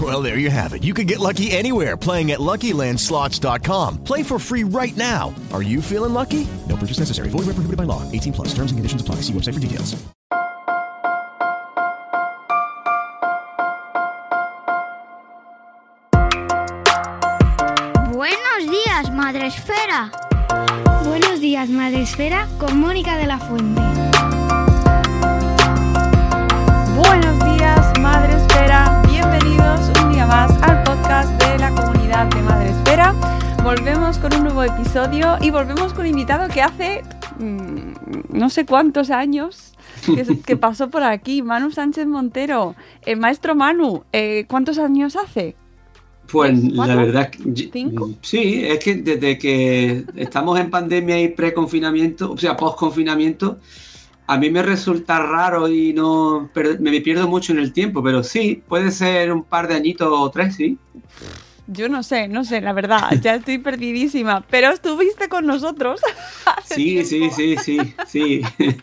Well, there you have it. You can get lucky anywhere playing at LuckyLandSlots.com. Play for free right now. Are you feeling lucky? No purchase necessary. Void where prohibited by law. 18 plus. Terms and conditions apply. See website for details. Buenos días, Madre Esfera. Buenos días, Madre Esfera, con Mónica de la Fuente. Buenos días, Madre Espera. Bienvenidos un día más al podcast de la comunidad de Madre Espera. Volvemos con un nuevo episodio y volvemos con un invitado que hace mm, no sé cuántos años que, que pasó por aquí, Manu Sánchez Montero. Eh, maestro Manu, eh, ¿cuántos años hace? Pues ¿Tres, la verdad, cinco? sí, es que desde que estamos en pandemia y pre-confinamiento, o sea, post-confinamiento, a mí me resulta raro y no me pierdo mucho en el tiempo, pero sí, puede ser un par de añitos o tres, sí. Yo no sé, no sé, la verdad, ya estoy perdidísima, pero estuviste con nosotros. hace Sí, sí, sí, sí, sí.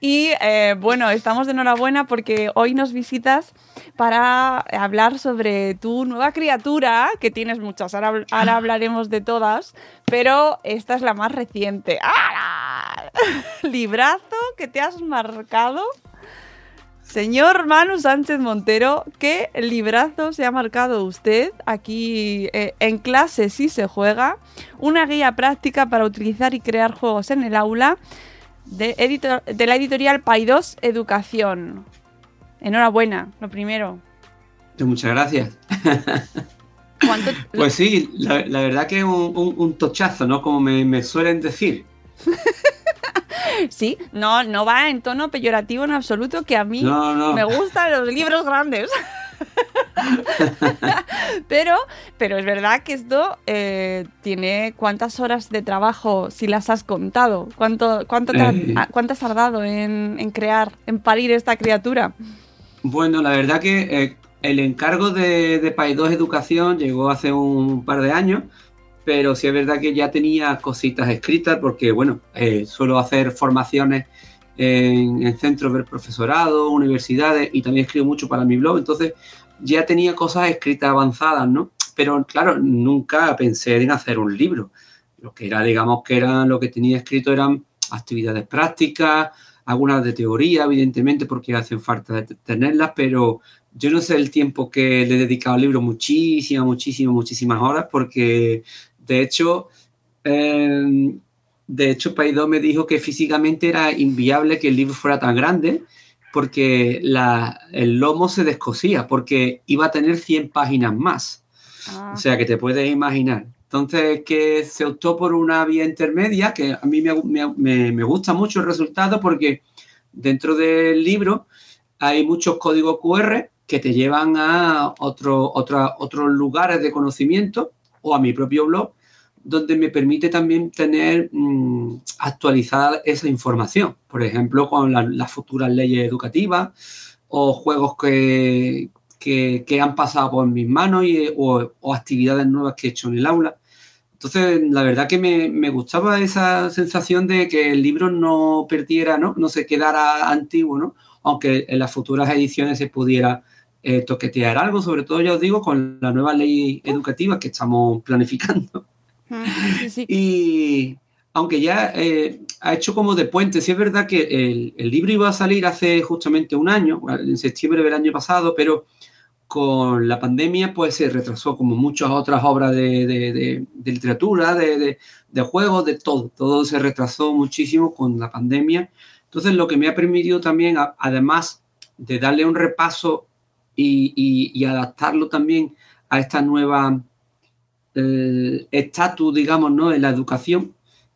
Y eh, bueno, estamos de enhorabuena porque hoy nos visitas para hablar sobre tu nueva criatura, que tienes muchas, ahora, ahora hablaremos de todas, pero esta es la más reciente. ¡Ah! Librazo que te has marcado. Señor Manu Sánchez Montero, ¿qué librazo se ha marcado usted aquí eh, en clase si se juega? Una guía práctica para utilizar y crear juegos en el aula de, editor- de la editorial Paidós Educación. Enhorabuena, lo primero. Pues Muchas gracias. ¿Cuánto- Pues sí, la, la verdad que es un, un- un tochazo, ¿no? Como me, me suelen decir. Sí, no, no va en tono peyorativo en absoluto, que a mí No, no. me gustan los libros grandes. pero, pero es verdad que esto eh, tiene cuántas horas de trabajo, si las has contado, cuánto, cuánto, te ha- Eh. cuánto has tardado en, en crear, en parir esta criatura. Bueno, la verdad que eh, el encargo de, de 2 Educación llegó hace un par de años, pero sí es verdad que ya tenía cositas escritas porque, bueno, eh, suelo hacer formaciones en, en centros del profesorado, universidades y también escribo mucho para mi blog, entonces ya tenía cosas escritas avanzadas, ¿no? Pero claro, nunca pensé en hacer un libro. Lo que era, digamos, que eran lo que tenía escrito eran actividades prácticas, algunas de teoría, evidentemente, porque hacen falta tenerlas, pero yo no sé el tiempo que le he dedicado al libro, muchísimas, muchísimas, muchísimas horas, porque de hecho, eh, de hecho, Paidó me dijo que físicamente era inviable que el libro fuera tan grande, porque la- el lomo se descosía, porque iba a tener 100 páginas más. Ah, O sea, que te puedes imaginar. Entonces, que se optó por una vía intermedia, que a mí me, me- me- me gusta mucho el resultado porque dentro del libro hay muchos códigos QR que te llevan a otro, otra- otros lugares de conocimiento o a mi propio blog, donde me permite también tener mm, actualizada esa información. Por ejemplo, con la- las futuras leyes educativas o juegos que, que, han pasado por mis manos y, o, o actividades nuevas que he hecho en el aula. Entonces, la verdad que me, me gustaba esa sensación de que el libro no perdiera, ¿no? No se quedara antiguo, ¿no? Aunque en las futuras ediciones se pudiera eh, toquetear algo, sobre todo, ya os digo, con la nueva ley educativa que estamos planificando. Sí, sí. Y aunque ya eh, ha hecho como de puente, sí es verdad que el, el libro iba a salir hace justamente un año, en septiembre del año pasado, pero con la pandemia pues se retrasó como muchas otras obras de, de- de- de literatura, de, juegos, de todo. Todo se retrasó muchísimo con la pandemia Entonces, lo que me ha permitido también, además de darle un repaso y, adaptarlo también a esta nueva estatus, digamos, ¿no? en la educación,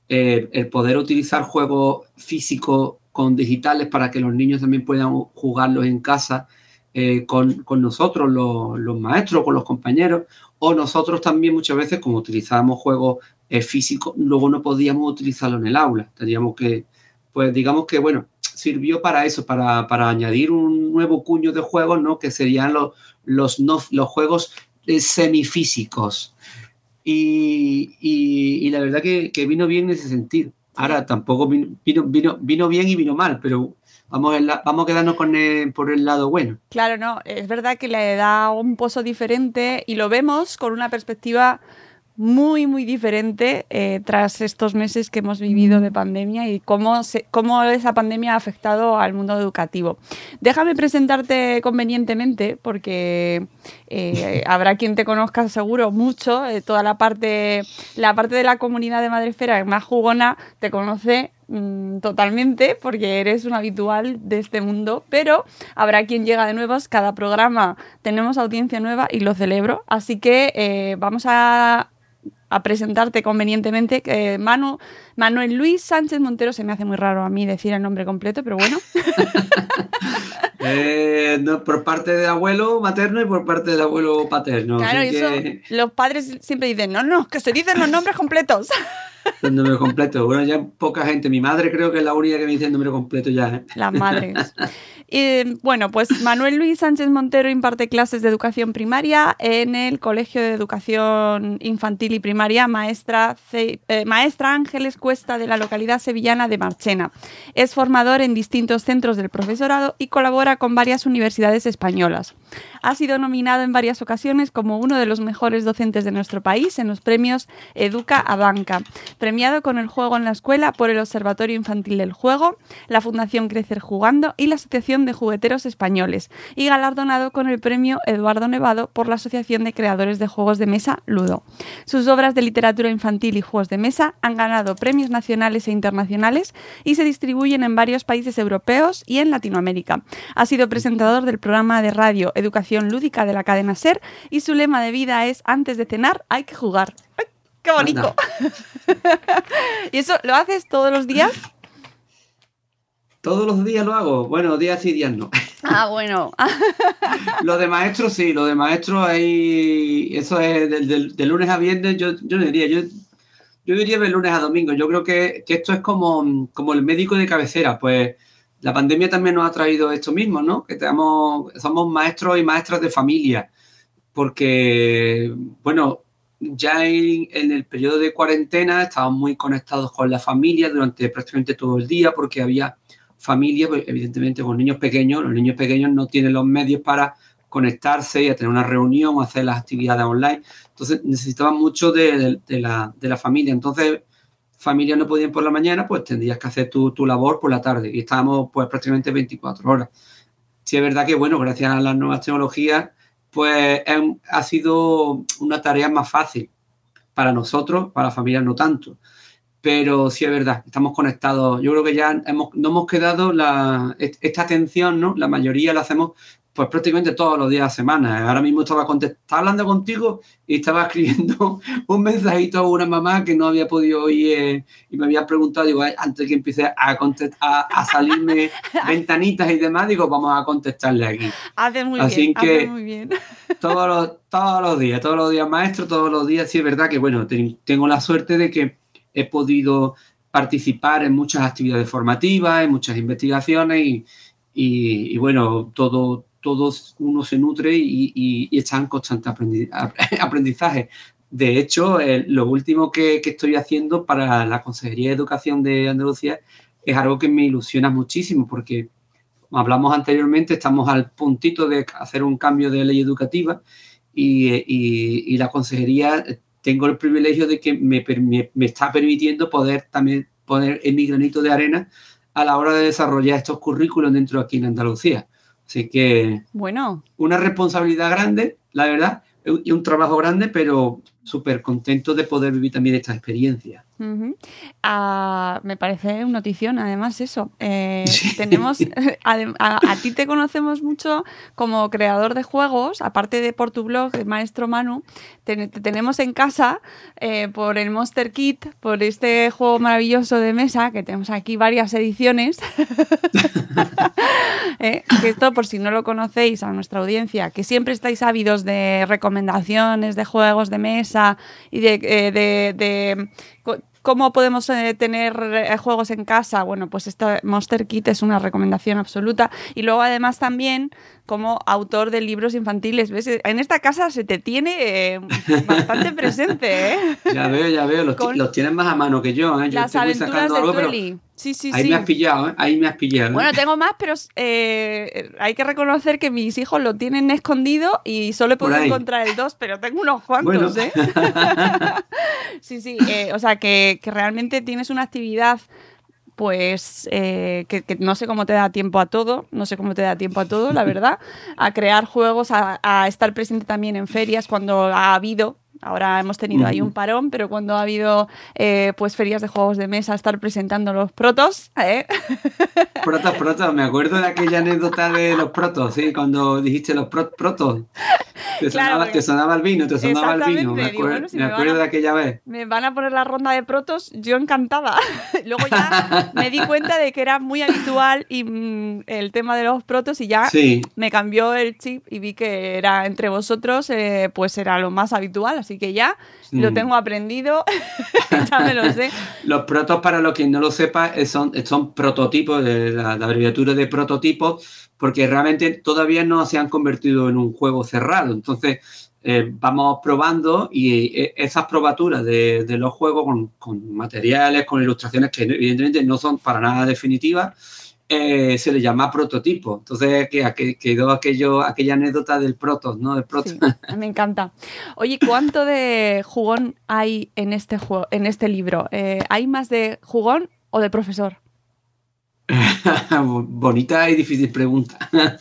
eh, el poder utilizar juegos físicos con digitales para que los niños también puedan jugarlos en casa eh, con, nosotros, los, los, maestros, con los compañeros, o nosotros también muchas veces, como utilizábamos juegos físicos, luego no podíamos utilizarlo en el aula. Teníamos que, pues digamos que, bueno, sirvió para eso, para, añadir un nuevo cuño de juegos, ¿no? Que serían los, los, los juegos eh, semifísicos. Y, y, la verdad que, vino bien en ese sentido. Ahora tampoco vino, vino, vino, bien y vino mal, pero vamos a, vamos a quedarnos con por el lado bueno. Claro, no, es verdad que le da un pozo diferente y lo vemos con una perspectiva muy, muy diferente eh, tras estos meses que hemos vivido de pandemia y cómo, cómo esa pandemia ha afectado al mundo educativo. Déjame presentarte convenientemente, porque eh, habrá quien te conozca seguro mucho, eh, toda la parte, la parte de la comunidad de Madrefera más jugona te conoce mm, totalmente porque eres un habitual de este mundo, pero habrá quien llega de nuevos, cada programa tenemos audiencia nueva y lo celebro, así que vamos a a presentarte convenientemente. Eh, Manu, Manuel Luis Sánchez Montero, se me hace muy raro a mí decir el nombre completo, pero bueno. Eh, por parte de abuelo materno y por parte del abuelo paterno. Claro, eso, los padres siempre dicen, no, no, que se dicen los nombres completos. Los nombres completos. Bueno, ya poca gente. Mi madre creo que es la única que me dice el nombre completo ya. ¿eh? Las madres. bueno, pues Manuel Luis Sánchez Montero imparte clases de educación primaria en el Colegio de Educación Infantil y Primaria Maestra, eh, Maestra Ángeles Cuesta de la localidad sevillana de Marchena. Es formador en distintos centros del profesorado y colabora con varias universidades españolas. Ha sido nominado en varias ocasiones como uno de los mejores docentes de nuestro país en los premios Educa a Banca, premiado con el juego en la escuela por el Observatorio Infantil del Juego, la Fundación Crecer Jugando y la Asociación de Jugueteros Españoles, y galardonado con el premio Eduardo Nevado por la Asociación de Creadores de Juegos de Mesa Ludo. Sus obras de literatura infantil y juegos de mesa han ganado premios nacionales e internacionales y se distribuyen en varios países europeos y en Latinoamérica. Ha sido presentador del programa de radio Educación lúdica de la cadena Ser y su lema de vida es antes de cenar hay que jugar. ¡Qué bonito! ¿Y eso lo haces todos los días? Todos los días lo hago. Bueno, días y días no. Ah, bueno. lo de maestro sí, lo de maestro ahí, eso es de, lunes a viernes, yo, yo diría, yo, yo diría de lunes a domingo. Yo creo que, que, esto es como, como el médico de cabecera, pues la pandemia también nos ha traído esto mismo, ¿no? Que tenemos, somos maestros y maestras de familia, porque, bueno, ya en, el periodo de cuarentena estábamos muy conectados con la familia durante prácticamente todo el día, porque había familias, pues, evidentemente, con niños pequeños. Los niños pequeños no tienen los medios para conectarse y a tener una reunión hacer las actividades online. Entonces necesitaban mucho de, la, de la familia. Entonces familia no podían por la mañana, pues tendrías que hacer tu, labor por la tarde. Y estábamos pues prácticamente 24 horas. Sí es verdad que, bueno, gracias a las nuevas tecnologías, pues ha sido una tarea más fácil para nosotros, para la familia no tanto. Pero sí es verdad, estamos conectados. Yo creo que ya hemos, no hemos quedado la, esta atención, ¿no? La mayoría la hacemos pues prácticamente todos los días de la semana. Ahora mismo estaba, estaba hablando contigo y estaba escribiendo un mensajito a una mamá que no había podido oír eh, y me había preguntado, digo, antes que empiece a, a, salirme ventanitas y demás, digo, vamos a contestarle aquí. Hace muy Así bien, que muy bien. Todos los, todos los días, todos los días maestro, todos los días, sí es verdad que, bueno, tengo la suerte de que he podido participar en muchas actividades formativas, en muchas investigaciones y, y bueno, todo todos uno se nutre y, está en constante aprendizaje. De hecho, lo último que, estoy haciendo para la Consejería de Educación de Andalucía es algo que me ilusiona muchísimo porque, como hablamos anteriormente, estamos al puntito de hacer un cambio de ley educativa y, la Consejería tengo el privilegio de que me, me, está permitiendo poder también poner en mi granito de arena a la hora de desarrollar estos currículos dentro aquí en Andalucía. Así que. Bueno. Una responsabilidad grande, la verdad, y un trabajo grande, pero súper contento de poder vivir también esta experiencia. Ah, me parece una notición, además, eso. Eh, tenemos, a, ti te conocemos mucho como creador de juegos, aparte de por tu blog, el maestro Manu, te, tenemos en casa eh, por el Monster Kit, por este juego maravilloso de mesa, que tenemos aquí varias ediciones. Eh, que esto, por si no lo conocéis a nuestra audiencia, que siempre estáis ávidos de recomendaciones de juegos de mesa y de, de ¿Cómo podemos eh, tener eh, juegos en casa? Bueno, pues esta Monster Kit es una recomendación absoluta. Y luego además también como autor de libros infantiles. ¿Ves? En esta casa se te tiene eh, bastante presente. ¿eh? Ya veo, ya veo. Los, tienes más a mano que yo. ¿eh? yo las aventuras de algo, Sí, sí, ahí me has pillado, ¿eh? ahí me has pillado. Bueno, tengo más, pero hay que reconocer que mis hijos lo tienen escondido y solo he podido encontrar el 2, pero tengo unos cuantos, ¿eh? sí, sí, o sea que, que realmente tienes una actividad pues eh, que, no sé cómo te da tiempo a todo, no sé cómo te da tiempo a todo, la verdad, a crear juegos, a estar presente también en ferias cuando ha habido, Ahora hemos tenido ahí un parón, pero cuando ha habido eh, pues ferias de juegos de mesa, estar presentando los protos. ¿eh? Protos, protos. Me acuerdo de aquella anécdota de los protos, ¿sí? Cuando dijiste los protos. Te, sonaba, el vino, te sonaba el vino. Me, acuerdo, de aquella vez. Me van a poner la ronda de protos, yo encantada. Luego ya me di cuenta de que era muy habitual y, mm, el tema de los protos y ya me cambió el chip y vi que era entre vosotros, eh, pues era lo más habitual. Así que ya lo tengo aprendido, ya me lo sé. Los protos, para los que no lo sepa, son, son prototipos, de la, abreviatura de prototipos, porque realmente todavía no se han convertido en un juego cerrado. Entonces, eh, vamos probando y eh, esas probaturas de, los juegos con, con, materiales, con ilustraciones que evidentemente no son para nada definitivas, eh, se le llama prototipo. Entonces que, quedó aquello, aquella anécdota del protos, ¿no? me encanta. Oye, ¿cuánto de jugón hay en este, juego, en este libro? Eh, ¿Hay más de jugón o de profesor? Bonita y difícil pregunta.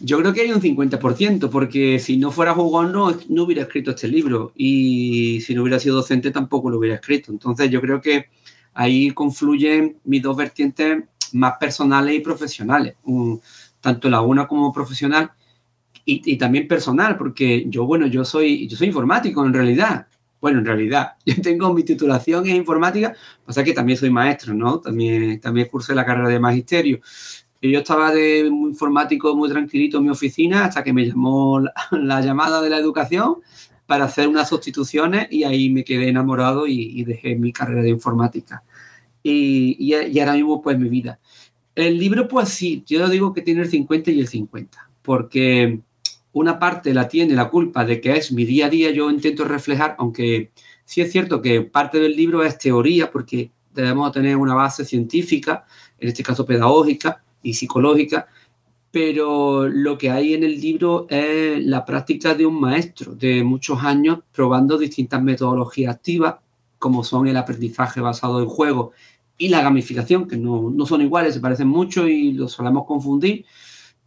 Yo creo que hay un 50%, porque si no fuera jugón no, no hubiera escrito este libro y si no hubiera sido docente tampoco lo hubiera escrito. Entonces yo creo que ahí confluyen mis dos vertientes más personales y profesionales, tanto la una como profesional y, también personal, porque yo, bueno, yo soy, yo soy informático en realidad. Bueno, en realidad, yo tengo mi titulación en informática, pasa que también soy maestro, ¿no? También, también cursé la carrera de magisterio. Yo estaba de informático muy tranquilito en mi oficina hasta que me llamó la, llamada de la educación para hacer unas sustituciones y ahí me quedé enamorado y, dejé mi carrera de informática. Y, y, y, ahora mismo pues mi vida. El libro, pues sí, yo digo que tiene el 50 y el 50, porque una parte la tiene la culpa de que es mi día a día, yo intento reflejar, aunque sí es cierto que parte del libro es teoría, porque debemos tener una base científica, en este caso pedagógica y psicológica, pero lo que hay en el libro es la práctica de un maestro de muchos años probando distintas metodologías activas, como son el aprendizaje basado en juego y la gamificación, que no, son iguales, se parecen mucho y los solemos confundir.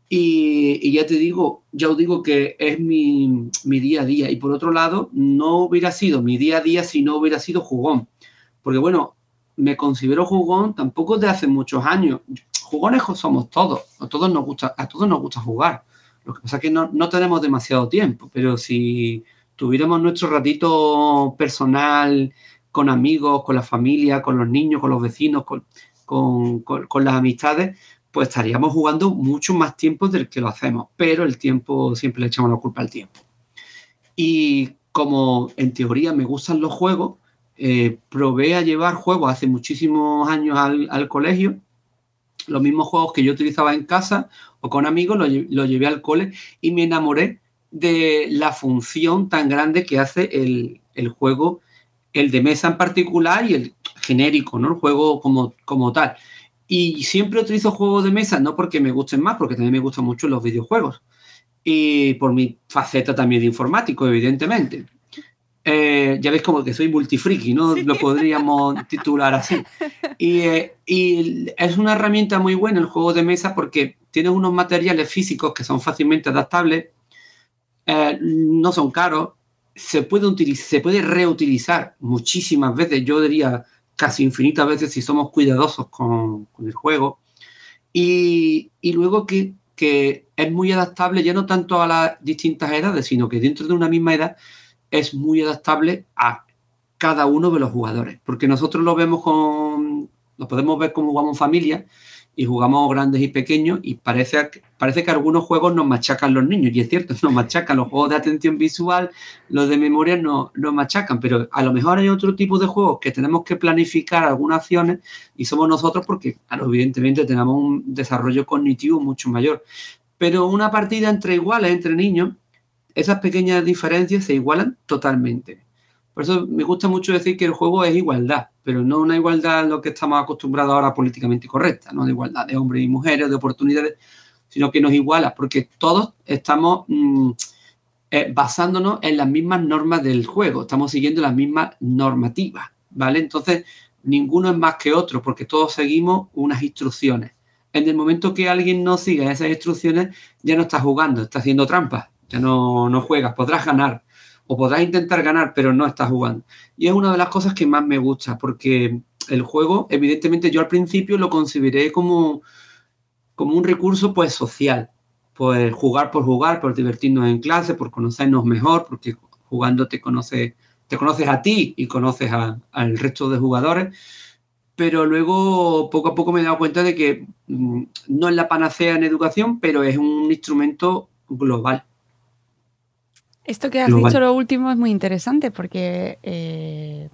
Y, ya te digo, ya os digo que es mi, día a día. Y por otro lado, no hubiera sido mi día a día si no hubiera sido jugón. Porque bueno, me considero jugón tampoco de hace muchos años. Jugones somos todos. A todos nos gusta, a todos nos gusta jugar. Lo que pasa es que no, tenemos demasiado tiempo. Pero si tuviéramos nuestro ratito personal con amigos, con la familia, con los niños, con los vecinos, con, con, las amistades, pues estaríamos jugando mucho más tiempo del que lo hacemos, pero el tiempo siempre le echamos la culpa al tiempo. Y como en teoría me gustan los juegos, eh, probé a llevar juegos hace muchísimos años al, colegio, los mismos juegos que yo utilizaba en casa o con amigos, los lo llevé al cole y me enamoré de la función tan grande que hace el, el juego el de mesa en particular y el genérico, ¿no? El juego como, como tal. Y siempre utilizo juegos de mesa, no porque me gusten más, porque también me gustan mucho los videojuegos. Y por mi faceta también de informático, evidentemente. Eh, ya veis como que soy multifriki, ¿no? Lo podríamos titular así. Y, eh, y, es una herramienta muy buena el juego de mesa porque tiene unos materiales físicos que son fácilmente adaptables, eh, no son caros, se puede, utilizar, se puede reutilizar muchísimas veces, yo diría casi infinitas veces si somos cuidadosos con, con el juego. Y, y luego que, que, es muy adaptable ya no tanto a las distintas edades, sino que dentro de una misma edad es muy adaptable a cada uno de los jugadores. Porque nosotros lo vemos con, lo podemos ver como jugamos familia y jugamos grandes y pequeños y parece, parece que algunos juegos nos machacan los niños, y es cierto, nos machacan los juegos de atención visual, los de memoria nos, nos machacan, pero a lo mejor hay otro tipo de juegos que tenemos que planificar algunas acciones y somos nosotros porque, claro, evidentemente tenemos un desarrollo cognitivo mucho mayor. Pero una partida entre iguales, entre niños, esas pequeñas diferencias se igualan totalmente. Por eso me gusta mucho decir que el juego es igualdad, pero no una igualdad en lo que estamos acostumbrados ahora políticamente correcta, no de igualdad de hombres y mujeres, de oportunidades, sino que nos iguala, porque todos estamos mmm, eh, basándonos en las mismas normas del juego, estamos siguiendo las mismas normativas, ¿vale? Entonces, ninguno es más que otro, porque todos seguimos unas instrucciones. En el momento que alguien no siga esas instrucciones, ya no está jugando, está haciendo trampas, ya no, no juegas, podrás ganar, o podrás intentar ganar, pero no estás jugando. Y es una de las cosas que más me gusta, porque el juego, evidentemente, yo al principio lo consideré como, como un recurso pues social, pues jugar por jugar, por divertirnos en clase, por conocernos mejor, porque jugando te conoces, te conoces a ti y conoces al resto de jugadores. Pero luego, poco a poco me he dado cuenta de que mmm, no es la panacea en educación, pero es un instrumento global. Esto que has global. dicho lo último es muy interesante porque eh,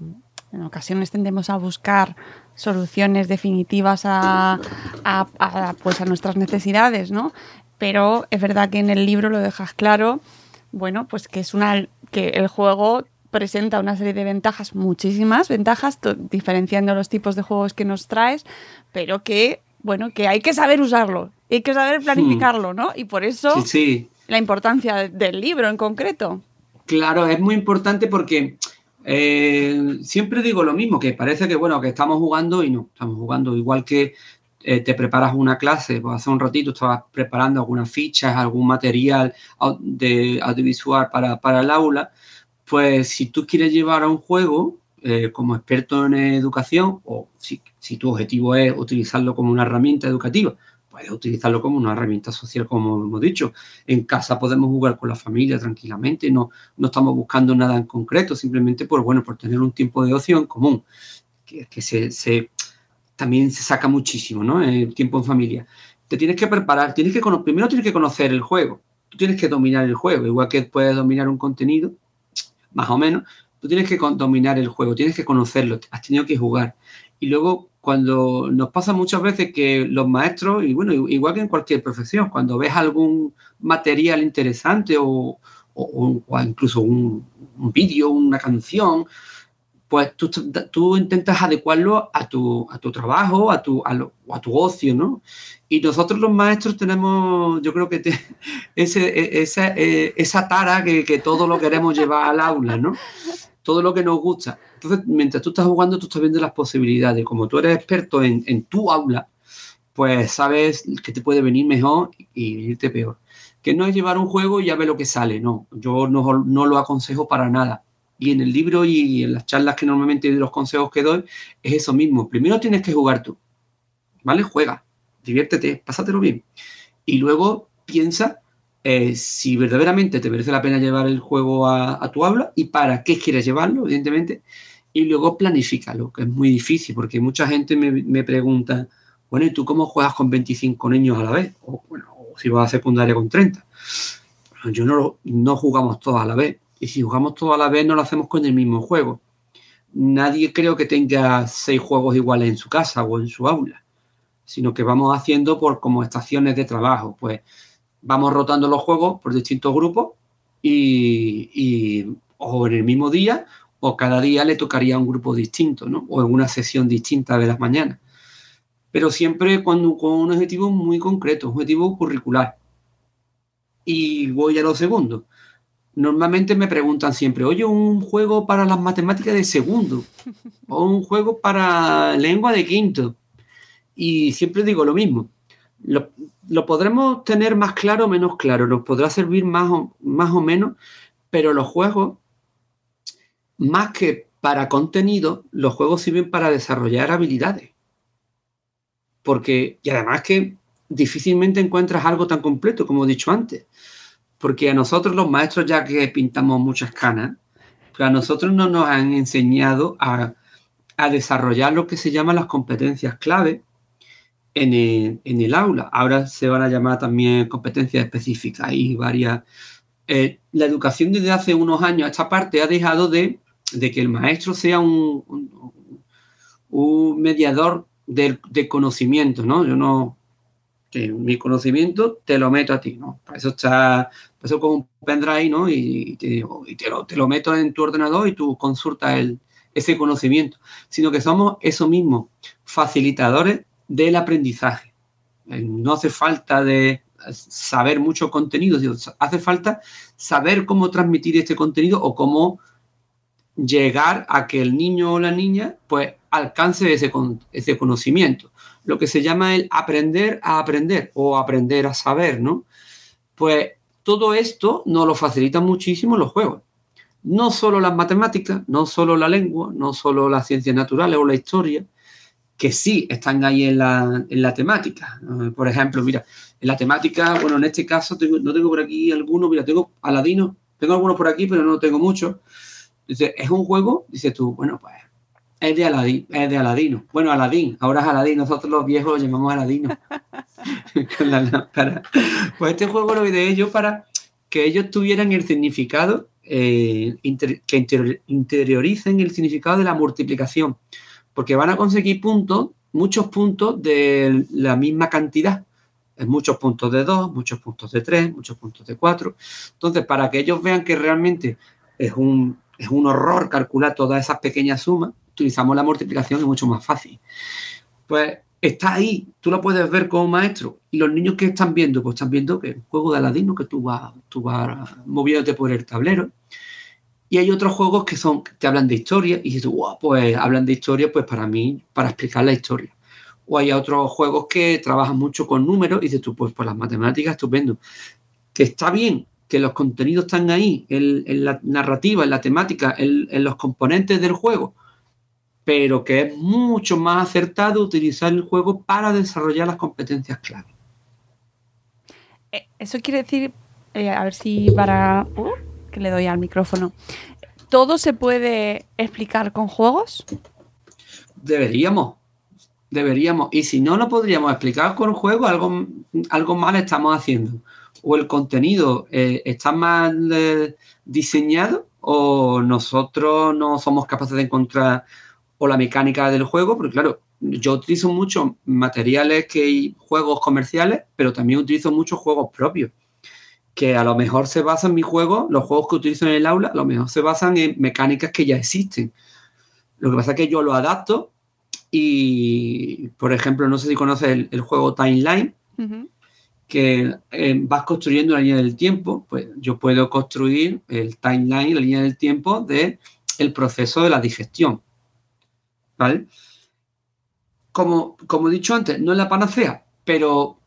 en ocasiones tendemos a buscar soluciones definitivas a, a, a, pues a nuestras necesidades, ¿no? Pero es verdad que en el libro lo dejas claro, bueno, pues que es una que el juego presenta una serie de ventajas, muchísimas ventajas, diferenciando los tipos de juegos que nos traes, pero que, bueno, que hay que saber usarlo, hay que saber planificarlo, ¿no? Y por eso sí, sí. La importancia del libro en concreto. Claro, es muy importante porque eh, siempre digo lo mismo, que parece que, bueno, que estamos jugando y no, estamos jugando igual que eh, te preparas una clase, pues hace un ratito estabas preparando algunas fichas, algún material de audiovisual para, para el aula, pues si tú quieres llevar a un juego eh, como experto en educación, o si, si, tu objetivo es utilizarlo como una herramienta educativa, puedes utilizarlo como una herramienta social, como hemos dicho. En casa podemos jugar con la familia tranquilamente, no, no estamos buscando nada en concreto, simplemente por, bueno, por tener un tiempo de ocio en común, que, que se, también se saca muchísimo, ¿no? El tiempo en familia. Te tienes que preparar, tienes que, primero tienes que conocer el juego, tú tienes que dominar el juego, igual que puedes dominar un contenido, más o menos, tú tienes que dominar el juego, tienes que conocerlo, has tenido que jugar. Y luego, cuando nos pasa muchas veces que los maestros, y bueno, igual que en cualquier profesión, cuando ves algún material interesante o, o, incluso un, un vídeo, una canción, pues tú, tú, intentas adecuarlo a tu, a tu trabajo, a tu, a, lo, a tu ocio, ¿no? Y nosotros los maestros tenemos, yo creo que te, ese, esa, esa tara que, que todo lo queremos llevar al aula, ¿no? Todo lo que nos gusta. Entonces, mientras tú estás jugando, tú estás viendo las posibilidades. Como tú eres experto en, en tu aula, pues sabes que te puede venir mejor y irte peor. Que no es llevar un juego y ya ve lo que sale, no. Yo no, no lo aconsejo para nada y en el libro y en las charlas que normalmente de los consejos que doy, es eso mismo. Primero tienes que jugar tú, ¿vale? Juega, diviértete, pásatelo bien. Y luego piensa eh, si verdaderamente te merece la pena llevar el juego a, tu aula y para qué quieres llevarlo, evidentemente. Y luego planifícalo, que es muy difícil, porque mucha gente me, pregunta, bueno, ¿y tú cómo juegas con 25 niños a la vez? O, bueno, o si vas a secundaria con 30. Bueno, yo no, no jugamos todos a la vez y si jugamos todo a la vez, no lo hacemos con el mismo juego. Nadie creo que tenga seis juegos iguales en su casa o en su aula, sino que vamos haciendo por como estaciones de trabajo. Pues vamos rotando los juegos por distintos grupos y, o en el mismo día o cada día le tocaría a un grupo distinto, ¿no? O en una sesión distinta de las mañanas. Pero siempre cuando, con un objetivo muy concreto, un objetivo curricular. Y voy a lo segundo normalmente me preguntan siempre, oye, un juego para las matemáticas de segundo o un juego para lengua de quinto. Y siempre digo lo mismo. Lo, lo podremos tener más claro o menos claro, nos podrá servir más o, más o menos, pero los juegos más que para contenido, los juegos sirven para desarrollar habilidades. Porque, y además que difícilmente encuentras algo tan completo como he dicho antes. Porque a nosotros los maestros, ya que pintamos muchas canas, a nosotros no nos han enseñado a, desarrollar lo que se llaman las competencias clave en el, aula. Ahora se van a llamar también competencias específicas. Hay varias. Eh, la educación desde hace unos años a esta parte ha dejado de, que el maestro sea un, un, mediador de, de, conocimiento, ¿no? Yo no, que mi conocimiento te lo meto a ti, ¿no? Para eso está, para eso con un pendrive, ¿no? Y, te, te, lo, meto en tu ordenador y tú consultas el, ese conocimiento, sino que somos eso mismo, facilitadores del aprendizaje. Eh, no hace falta de saber mucho contenido, hace falta saber cómo transmitir este contenido o cómo llegar a que el niño o la niña pues alcance ese, ese conocimiento lo que se llama el aprender a aprender o aprender a saber, ¿no? Pues todo esto nos lo facilita muchísimo los juegos. No solo las matemáticas, no solo la lengua, no solo las ciencias naturales o la historia, que sí están ahí en la, temática. Por ejemplo, mira, en la temática, bueno, en este caso no tengo por aquí alguno, mira, tengo Aladino, tengo algunos por aquí, pero no tengo muchos. Dice, es un juego, dices tú, bueno, pues es de Aladín, es de Aladino. Bueno, Aladín, ahora es Aladín, nosotros los viejos lo llamamos Aladino. pues este juego lo ideé yo para que ellos tuvieran el significado, eh, que interioricen el significado de la multiplicación, porque van a conseguir puntos, muchos puntos de la misma cantidad. Muchos puntos de 2, muchos puntos de 3, muchos puntos de 4. Entonces, para que ellos vean que realmente es un, es un horror calcular todas esas pequeñas sumas, utilizamos la multiplicación es mucho más fácil. Pues está ahí, tú lo puedes ver como maestro. Y los niños que están viendo, pues están viendo que un juego de Aladino que tú vas, tú vas moviéndote por el tablero. Y hay otros juegos que son, te hablan de historia y dices, wow, pues hablan de historia, pues para mí, para explicar la historia. O hay otros juegos que trabajan mucho con números y dices tú, pues por las matemáticas, estupendo. Que está bien, que los contenidos están ahí, en, la narrativa, en la temática, en los componentes del juego, pero que es mucho más acertado utilizar el juego para desarrollar las competencias clave. Eh, eso quiere decir, eh, a ver si para... que le doy al micrófono. ¿Todo se puede explicar con juegos? Deberíamos, deberíamos. Y si no lo podríamos explicar con juegos, algo, algo mal estamos haciendo. O el contenido eh, está mal diseñado o nosotros no somos capaces de encontrar o la mecánica del juego, porque claro, yo utilizo muchos materiales que hay juegos comerciales, pero también utilizo muchos juegos propios, que a lo mejor se basan en mi juego, los juegos que utilizo en el aula, a lo mejor se basan en mecánicas que ya existen. Lo que pasa es que yo lo adapto y, por ejemplo, no sé si conoces el, juego Timeline, que eh, vas construyendo la línea del tiempo, pues yo puedo construir el timeline, la línea del tiempo de el proceso de la digestión. ¿vale? Como, como he dicho antes, no es la panacea, pero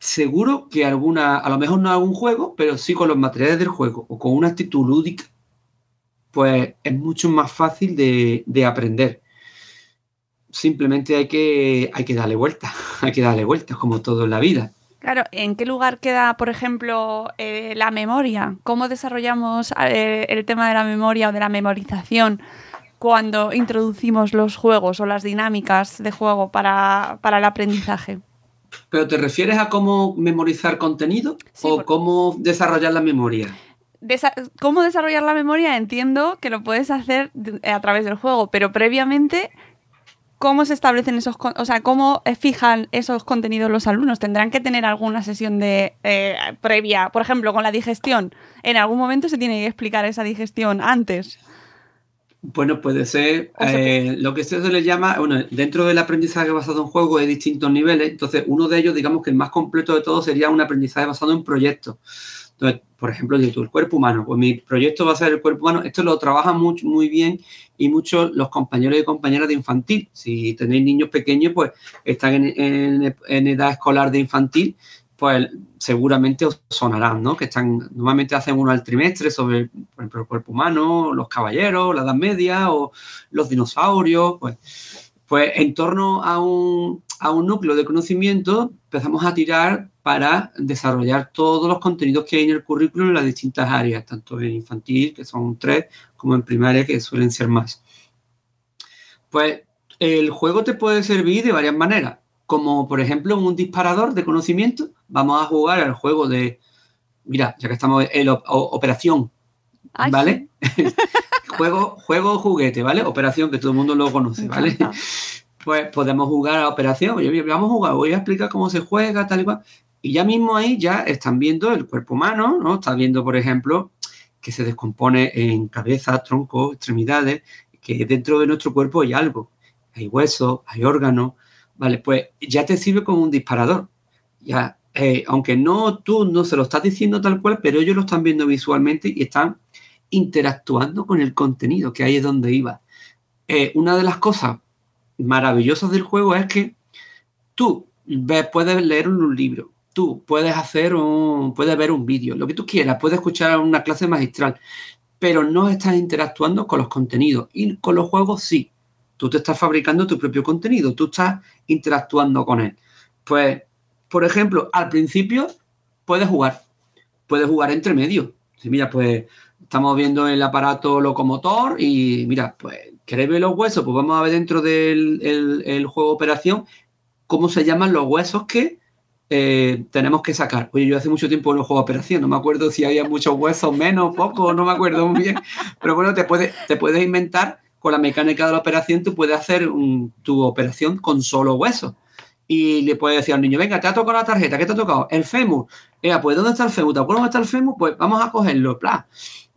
seguro que alguna, a lo mejor no algún juego, pero sí con los materiales del juego o con una actitud lúdica, pues es mucho más fácil de, aprender. Simplemente hay que, hay que darle vueltas, hay que darle vueltas, como todo en la vida. Claro, ¿en qué lugar queda, por ejemplo, eh, la memoria? ¿Cómo desarrollamos eh, el tema de la memoria o de la memorización? cuando introducimos los juegos o las dinámicas de juego para, el aprendizaje. ¿Pero te refieres a cómo memorizar contenido o cómo desarrollar la memoria? cómo desarrollar la memoria entiendo que lo puedes hacer a través del juego, pero previamente, ¿cómo se establecen esos, o sea, cómo fijan esos contenidos los alumnos? ¿Tendrán que tener alguna sesión de eh, previa, por ejemplo, con la digestión? ¿En algún momento se tiene que explicar esa digestión antes? Bueno, puede ser eh, lo que se le llama, bueno, dentro del aprendizaje basado en juego hay distintos niveles, entonces uno de ellos, digamos que el más completo de todos sería un aprendizaje basado en proyectos. Entonces, por ejemplo, el cuerpo humano, pues mi proyecto va a ser el cuerpo humano, esto lo trabajan muy, muy bien y muchos los compañeros y compañeras de infantil. Si tenéis niños pequeños, pues están en, en edad escolar de infantil, pues seguramente os sonarán, ¿no? Que están, normalmente hacen uno al trimestre sobre, por ejemplo, el cuerpo humano, los caballeros, la Edad Media o los dinosaurios, pues, pues en torno a un, a un núcleo de conocimiento empezamos a tirar para desarrollar todos los contenidos que hay en el currículum en las distintas áreas, tanto en infantil, que son tres, como en primaria, que suelen ser más. Pues el juego te puede servir de varias maneras, como por ejemplo un disparador de conocimiento. Vamos a jugar al juego de, mira, ya que estamos en operación, ¿vale? juego, juego juguete, ¿vale? Operación que todo el mundo lo conoce, ¿vale? Pues podemos jugar a operación. Oye, vamos a jugar, voy a explicar cómo se juega, tal y cual. Y ya mismo ahí ya están viendo el cuerpo humano, ¿no? Están viendo, por ejemplo, que se descompone en cabeza, tronco, extremidades, que dentro de nuestro cuerpo hay algo. Hay huesos, hay órganos, ¿vale? Pues ya te sirve como un disparador. Ya, eh, aunque no tú no se lo estás diciendo tal cual, pero ellos lo están viendo visualmente y están interactuando con el contenido, que ahí es donde iba. Eh, una de las cosas maravillosas del juego es que tú puedes leer un libro, tú puedes hacer un, puedes ver un vídeo, lo que tú quieras, puedes escuchar una clase magistral, pero no estás interactuando con los contenidos. Y con los juegos sí. Tú te estás fabricando tu propio contenido, tú estás interactuando con él. Pues, por ejemplo, al principio puedes jugar, puedes jugar entre medio. Mira, pues estamos viendo el aparato locomotor y mira, pues, ¿queréis ver los huesos? Pues vamos a ver dentro del el, juego operación cómo se llaman los huesos que eh, tenemos que sacar. Oye, yo hace mucho tiempo no juego operación, no me acuerdo si había muchos huesos, menos, poco, no me acuerdo muy bien. Pero bueno, te puedes, te puedes inventar con la mecánica de la operación, tú puedes hacer tu operación con solo huesos. Y le puedes decir al niño, venga, te ha tocado la tarjeta, ¿qué te ha tocado? El fémur. Venga, pues ¿dónde está el fémur? ¿Te acuerdas dónde está el fémur? Pues vamos a cogerlo, bla.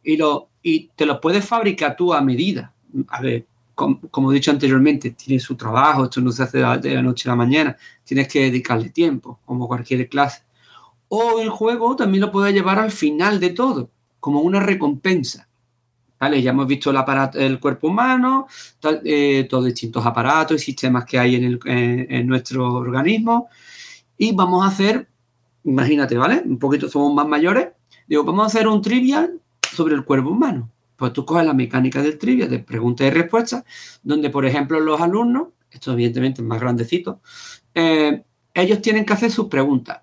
Y, lo, y te lo puedes fabricar tú a medida. A ver, como, he dicho anteriormente, tiene su trabajo, esto no se hace de la noche a la mañana, tienes que dedicarle tiempo, como cualquier clase. O el juego también lo puedes llevar al final de todo, como una recompensa. Ya hemos visto el, cuerpo humano, eh, todos distintos aparatos y sistemas que hay en, nuestro organismo. Y vamos a hacer, imagínate, ¿vale? Un poquito somos más mayores. Digo, vamos a hacer un trivial sobre el cuerpo humano. Pues tú coges la mecánica del trivia de preguntas y respuestas, donde, por ejemplo, los alumnos, esto evidentemente es más grandecito, eh, ellos tienen que hacer sus preguntas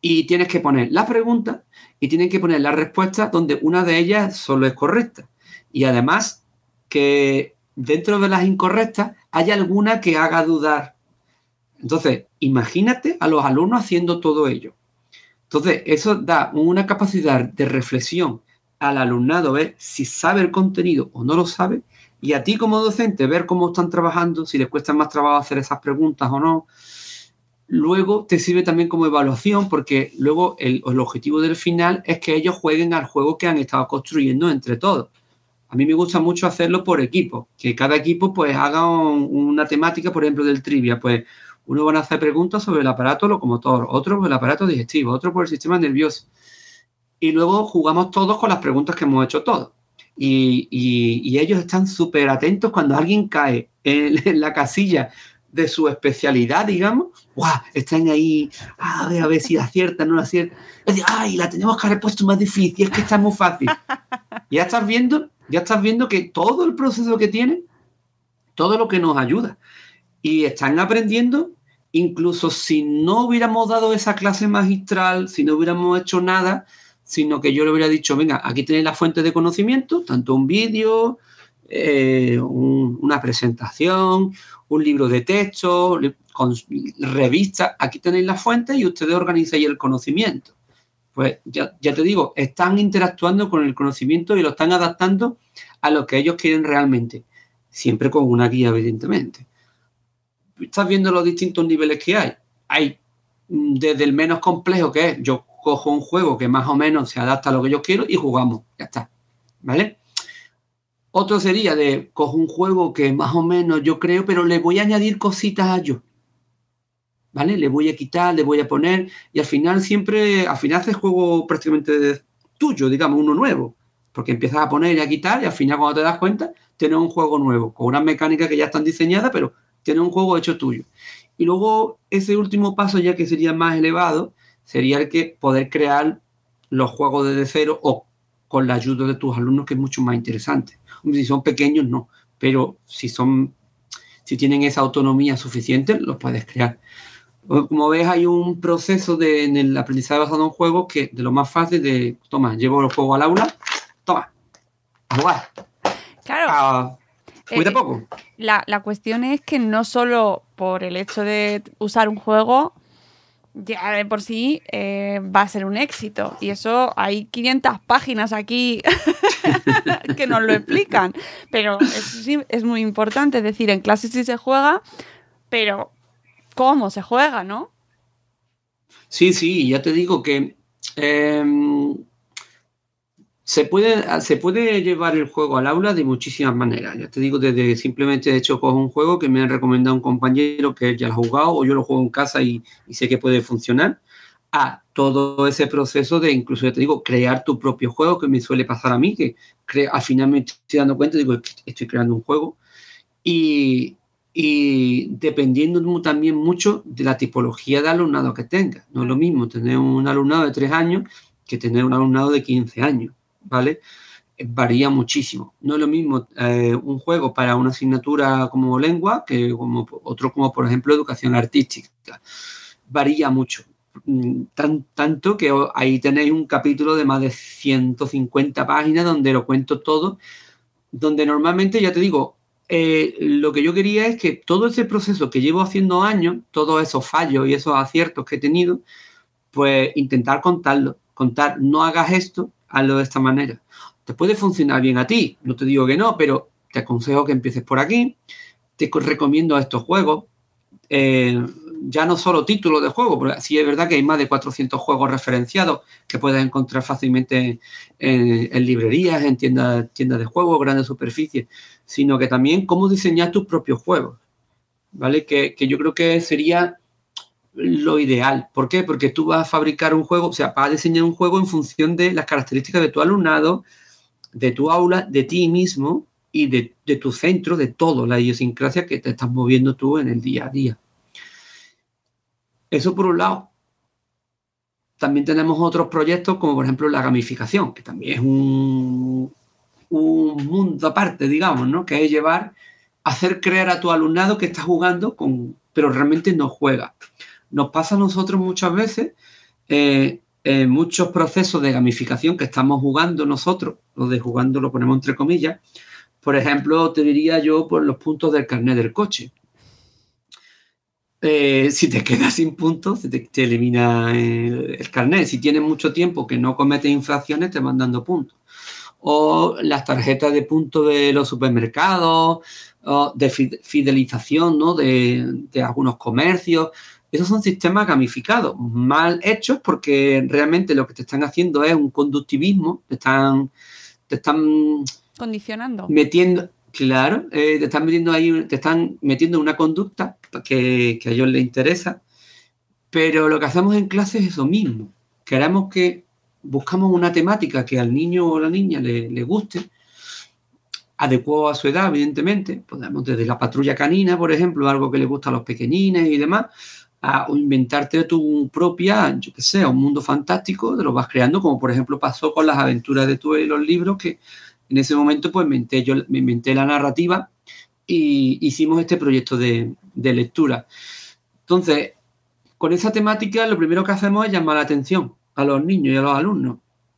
y tienes que poner la pregunta y tienen que poner la respuesta donde una de ellas solo es correcta. Y además que dentro de las incorrectas hay alguna que haga dudar. Entonces, imagínate a los alumnos haciendo todo ello. Entonces, eso da una capacidad de reflexión al alumnado ver si sabe el contenido o no lo sabe, y a ti como docente ver cómo están trabajando, si les cuesta más trabajo hacer esas preguntas o no. Luego te sirve también como evaluación porque luego el, objetivo del final es que ellos jueguen al juego que han estado construyendo entre todos. A mí me gusta mucho hacerlo por equipo, que cada equipo pues haga una temática, por ejemplo, del trivia, pues uno van a hacer preguntas sobre el aparato locomotor, otro por el aparato digestivo, otro por el sistema nervioso y luego jugamos todos con las preguntas que hemos hecho todos. Y, ellos están súper atentos cuando alguien cae en, la casilla de su especialidad, digamos, ¡guau! Están ahí, a ver, a ver si acierta, no acierta. ¡ay! La tenemos que haber puesto más difícil, es que está muy fácil. ya estás viendo, ya estás viendo que todo el proceso que tienen, todo lo que nos ayuda. Y están aprendiendo, incluso si no hubiéramos dado esa clase magistral, si no hubiéramos hecho nada, sino que yo le hubiera dicho, venga, aquí tenéis la fuente de conocimiento, tanto un vídeo, eh, una presentación, un libro de texto, con aquí tenéis la fuente y ustedes organizáis el conocimiento. Pues ya, ya, te digo, están interactuando con el conocimiento y lo están adaptando a lo que ellos quieren realmente, siempre con una guía, evidentemente. Estás viendo los distintos niveles que hay. Hay mm, desde el menos complejo que es, yo cojo un juego que más o menos se adapta a lo que yo quiero y jugamos. Ya está. ¿Vale? Otro sería de cojo un juego que más o menos yo creo, pero le voy a añadir cositas a yo. ¿Vale? Le voy a quitar, le voy a poner y al final siempre, al final haces juego prácticamente tuyo, digamos, uno nuevo. Porque empiezas a poner y a quitar y al final cuando te das cuenta tienes un juego nuevo, con unas mecánicas que ya están diseñadas, pero tienes un juego hecho tuyo. Y luego ese último paso ya que sería más elevado, sería el que poder crear los juegos desde cero o con la ayuda de tus alumnos, que es mucho más interesante. Si son pequeños, no, pero si son, si tienen esa autonomía suficiente, los puedes crear. Como ves, hay un proceso de, en el aprendizaje basado en juegos que de lo más fácil de, toma, llevo el juego al aula, toma, a jugar. Claro. Eh, poco. La, la cuestión es que no solo por el hecho de usar un juego, ya de por sí eh, va a ser un éxito. Y eso hay 500 páginas aquí que nos lo explican. Pero eso sí es muy importante. Es decir, en clase sí se juega, pero ¿cómo se juega, no? Sí, sí, ya te digo que em, se, puede, se puede llevar el juego al aula de muchísimas maneras. Ya te digo, desde simplemente de hecho cojo un juego que me ha recomendado un compañero que ya lo ha jugado o yo lo juego en casa y, sé que puede funcionar, a todo ese proceso de incluso, ya te digo, crear tu propio juego, que me suele pasar a mí, que al final me estoy dando cuenta, digo, "Es que estoy creando un juego. Y, y dependiendo también mucho de la tipología de alumnado que tengas. No es lo mismo tener un alumnado de 3 años que tener un alumnado de 15 años, ¿vale? Eh, Varía muchísimo. No es lo mismo eh, un juego para una asignatura como lengua que como otro como, por ejemplo, educación artística. Varía mucho. Mm, Tan, tanto que ahí tenéis un capítulo de más de 150 páginas donde lo cuento todo, donde normalmente, ya te digo, eh, lo que yo quería es que todo ese proceso que llevo haciendo años, todos esos fallos y esos aciertos que he tenido, pues intentar contarlo, contar, no hagas esto, hazlo de esta manera. Te puede funcionar bien a ti, no te digo que no, pero te aconsejo que empieces por aquí, te co- recomiendo estos juegos, eh, ya no solo títulos de juego, porque sí es verdad que hay más de 400 juegos referenciados que puedes encontrar fácilmente en, en librerías, en tiendas, tiendas de juegos, grandes superficies, sino que también cómo diseñar tus propios juegos, ¿vale? Que, que yo creo que sería lo ideal. ¿Por qué? Porque tú vas a fabricar un juego, o sea, vas a diseñar un juego en función de las características de tu alumnado, de tu aula, de ti mismo y de, de tu centro, de todo, la idiosincrasia que te estás moviendo tú en el día a día. Eso por un lado. También tenemos otros proyectos como por ejemplo la gamificación, que también es un, un mundo aparte, digamos, ¿no? Que es llevar, hacer creer a tu alumnado que está jugando, con, pero realmente no juega. Nos pasa a nosotros muchas veces, eh, muchos procesos de gamificación que estamos jugando nosotros, lo de jugando lo ponemos entre comillas, por ejemplo, te diría yo por los puntos del carnet del coche. Eh, si te quedas sin puntos, te, te elimina el, el carnet. Si tienes mucho tiempo que no cometes infracciones, te van dando puntos. O las tarjetas de puntos de los supermercados, o de fi- fidelización ¿no? de, de algunos comercios. Esos son sistemas gamificados, mal hechos porque realmente lo que te están haciendo es un conductivismo, te están, te están Condicionando. metiendo, claro, eh, te están metiendo ahí, te están metiendo una conducta que, que a ellos les interesa, pero lo que hacemos en clase es eso mismo. Queremos que buscamos una temática que al niño o la niña le, le guste, adecuado a su edad, evidentemente. Podemos desde la patrulla canina, por ejemplo, algo que le gusta a los pequeñines y demás, a inventarte tu propia, yo qué sé, un mundo fantástico, te lo vas creando, como por ejemplo pasó con las aventuras de y los libros, que en ese momento pues me inventé, yo, me inventé la narrativa y hicimos este proyecto de, de lectura. Entonces, con esa temática lo primero que hacemos es llamar la atención a los niños y a los alumnos.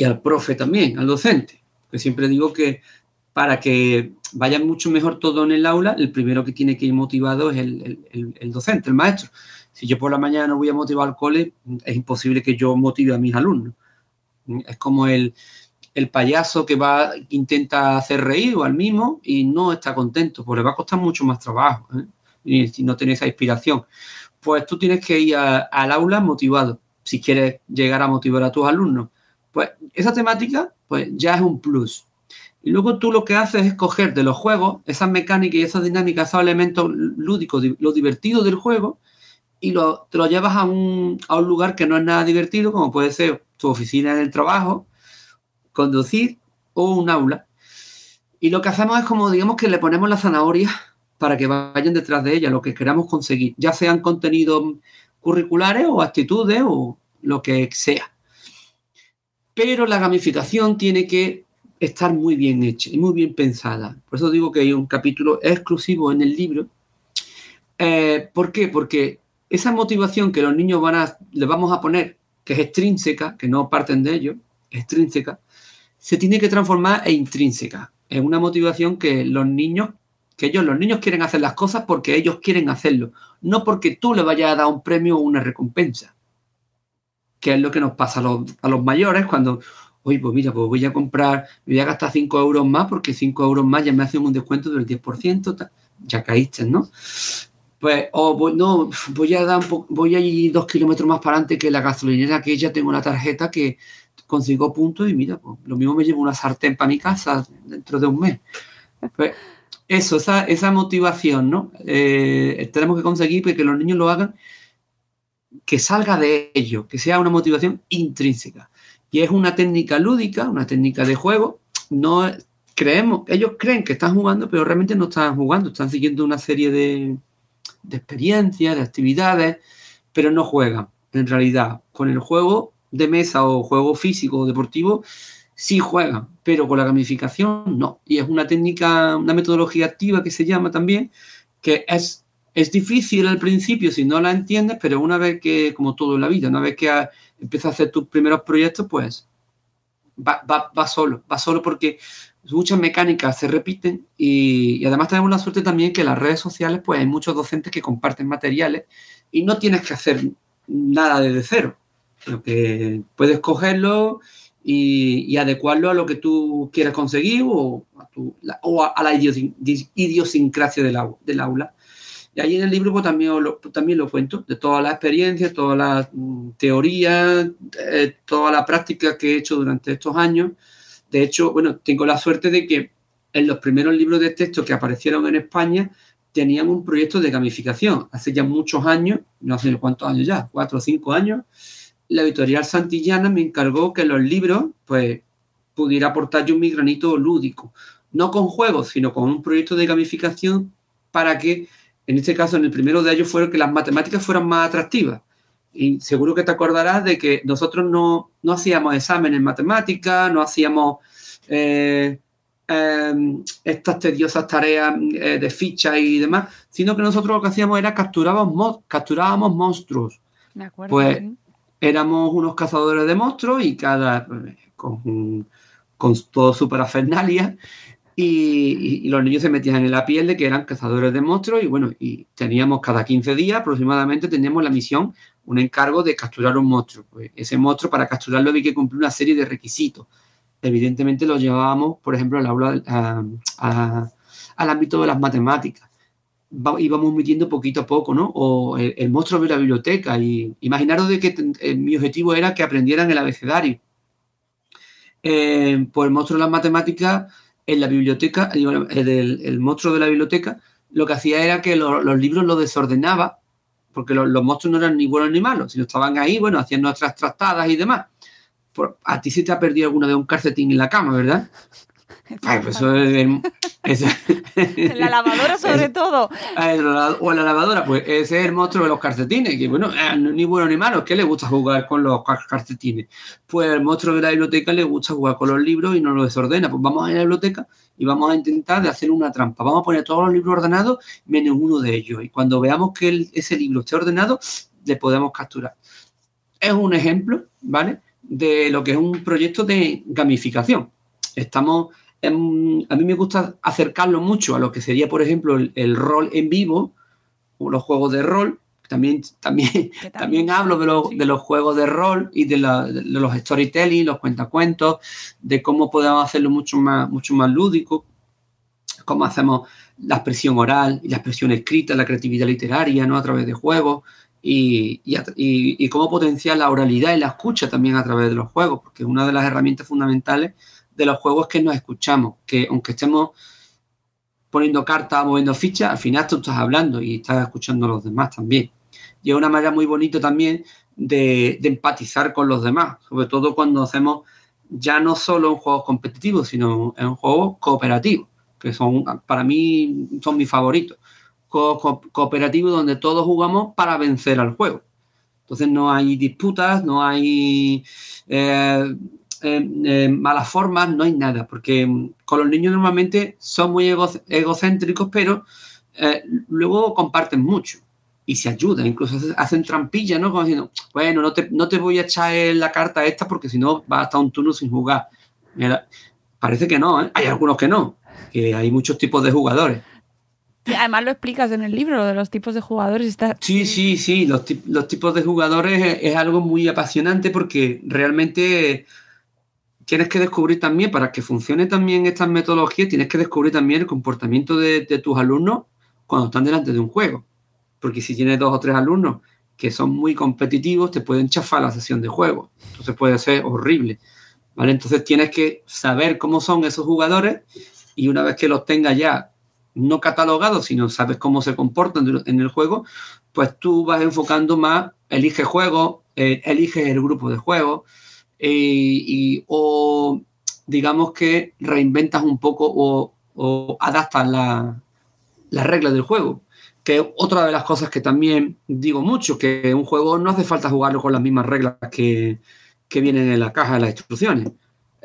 Y al profe también, al docente. Que siempre digo que para que vaya mucho mejor todo en el aula, el primero que tiene que ir motivado es el, el- el- docente, el maestro. Si yo por la mañana no voy a motivar al cole, es imposible que yo motive a mis alumnos. Es como el, el payaso que va, intenta hacer reír o al mismo y no está contento, le va a costar mucho más trabajo. ¿eh? Y si no tiene esa inspiración. Pues tú tienes que ir al aula motivado, si quieres llegar a motivar a tus alumnos. Pues esa temática, pues ya es un plus. Y luego tú lo que haces es coger de los juegos esas mecánicas y esas dinámicas, esos elementos lúdicos, di- lo divertido del juego, y lo, te lo llevas a un, a un lugar que no es nada divertido, como puede ser tu oficina en el trabajo, conducir o un aula. Y lo que hacemos es como, digamos, que le ponemos la zanahoria para que vayan detrás de ella, lo que queramos conseguir, ya sean contenidos curriculares o actitudes o lo que sea. Pero la gamificación tiene que estar muy bien hecha y muy bien pensada. Por eso digo que hay un capítulo exclusivo en el libro. Eh, ¿Por qué? Porque esa motivación que los niños van a, le vamos a poner, que es extrínseca, que no parten de ello, extrínseca, se tiene que transformar en intrínseca, en una motivación que los niños, que ellos, los niños quieren hacer las cosas porque ellos quieren hacerlo, no porque tú le vayas a dar un premio o una recompensa, que es lo que nos pasa a los, a los mayores cuando, oye, pues mira, pues voy a comprar, me voy a gastar 5 euros más porque 5 euros más ya me hacen un descuento del 10%, tal. ya caíste, ¿no? Pues, o voy, no, voy a dar voy a ir dos kilómetros más para adelante que la gasolinera que ya tengo una tarjeta que consigo puntos y mira, pues lo mismo me llevo una sartén para mi casa dentro de un mes. Pues eso, esa, esa motivación, ¿no? Eh, tenemos que conseguir que los niños lo hagan, que salga de ellos, que sea una motivación intrínseca. Y es una técnica lúdica, una técnica de juego. No creemos, ellos creen que están jugando, pero realmente no están jugando, están siguiendo una serie de, de experiencias, de actividades, pero no juegan. En realidad, con el juego de mesa o juego físico o deportivo, sí juegan, pero con la gamificación no. Y es una técnica, una metodología activa que se llama también, que es, es difícil al principio si no la entiendes, pero una vez que, como todo en la vida, una vez que empiezas a hacer tus primeros proyectos, pues va, solo, va solo porque muchas mecánicas se repiten y, además tenemos la suerte también que en las redes sociales pues hay muchos docentes que comparten materiales y no tienes que hacer nada desde cero, sino que puedes cogerlo y, adecuarlo a lo que tú quieres conseguir o a, tu- la, o a- la idiosincrasia del, au- del aula. Y ahí en el libro pues, también, lo, también lo cuento, de todas las experiencias, todas las mm, teorías, eh, toda la práctica que he hecho durante estos años. De hecho, bueno, tengo la suerte de que en los primeros libros de texto que aparecieron en España tenían un proyecto de gamificación. Hace ya muchos años, no sé cuántos años ya, cuatro o cinco años, la editorial Santillana me encargó que los libros, pues, pudiera aportar yo mi granito lúdico. No con juegos, sino con un proyecto de gamificación para que, en este caso, en el primero de ellos, fuera que las matemáticas fueran más atractivas. Y seguro que te acordarás de que nosotros no, no hacíamos exámenes en matemáticas, no hacíamos eh, eh, estas tediosas tareas eh, de ficha y demás, sino que nosotros lo que hacíamos era capturábamos, mo- capturábamos monstruos. De acuerdo. Pues éramos unos cazadores de monstruos y cada eh, con, con todo su parafernalia y, los niños se metían en la piel de que eran cazadores de monstruos y bueno, y teníamos cada 15 días aproximadamente teníamos la misión, un encargo de capturar un monstruo. Pues ese monstruo para capturarlo había que cumplir una serie de requisitos. Evidentemente lo llevábamos, por ejemplo, al aula, a- a- al ámbito de las matemáticas va- íbamos metiendo poquito a poco, ¿no? O el, monstruo de la biblioteca. Y imaginaros de que eh, mi objetivo era que aprendieran el abecedario. Eh, pues el monstruo de las matemáticas en la biblioteca, digo, el, el- monstruo de la biblioteca, lo que hacía era que lo- los libros los desordenaba, porque los, monstruos no eran ni buenos ni malos, sino estaban ahí, bueno, hacían nuestras trastadas y demás. A ti sí te ha perdido alguna vez un calcetín en la cama, ¿verdad? Ay, pues eso es, eso- En la lavadora sobre todo. Ah, o la lavadora, pues ese es el monstruo de los calcetines, que bueno, no- ni bueno ni malo, que le gusta jugar con los cal- calcetines. Pues el monstruo de la biblioteca le gusta jugar con los libros y no los desordena. Pues vamos a la biblioteca y vamos a intentar de hacer una trampa. Vamos a poner todos los libros ordenados menos uno de ellos. Y cuando veamos que el- ese libro esté ordenado, le podemos capturar. Es un ejemplo, ¿vale? De lo que es un proyecto de gamificación. Estamos, a mí me gusta acercarlo mucho a lo que sería, por ejemplo, el, el rol en vivo, o los juegos de rol. También, también, también hablo de, los- de los juegos de rol y de, la- de los storytelling, los cuentacuentos, de cómo podemos hacerlo mucho más, mucho más lúdico, cómo hacemos la expresión oral y la expresión escrita, la creatividad literaria, ¿no? A través de juegos y, y, y- cómo potenciar la oralidad y la escucha también a través de los juegos, porque una de las herramientas fundamentales de los juegos que nos escuchamos, que aunque estemos poniendo cartas, moviendo fichas, al final tú estás hablando y estás escuchando a los demás también. Y es una manera muy bonita también de, de empatizar con los demás, sobre todo cuando hacemos ya no solo en juegos competitivos, sino en juegos cooperativos, que son para mí son mis favoritos. Co- cooperativos donde todos jugamos para vencer al juego. Entonces no hay disputas, no hay eh, eh, eh, malas formas, no hay nada, porque mm, con los niños normalmente son muy ego- egocéntricos, pero eh, luego comparten mucho y se ayudan, incluso hace- hacen trampillas, ¿no? Como diciendo, bueno, no te, no te voy a echar la carta esta porque si no vas a estar un turno sin jugar. Mira, parece que no. Hay algunos que no, que hay muchos tipos de jugadores. Y además lo explicas en el libro, lo de los tipos de jugadores. Está... Sí, sí, sí, los, los tipos de jugadores es, es algo muy apasionante porque realmente tienes que descubrir también, para que funcione también estas metodologías, tienes que descubrir también el comportamiento de, tus alumnos cuando están delante de un juego. Porque si tienes dos o tres alumnos que son muy competitivos, te pueden chafar la sesión de juego. Entonces puede ser horrible. ¿vale? Entonces tienes que saber cómo son esos jugadores y una vez que los tengas ya no catalogados, sino sabes cómo se comportan en el juego, pues tú vas enfocando más, eliges juegos, eh, eliges el grupo de juegos, eh, y, o digamos que reinventas un poco o, o adaptas la- las reglas del juego. Que es otra de las cosas que también digo mucho, que un juego no hace falta jugarlo con las mismas reglas que, que vienen en la caja de las instrucciones.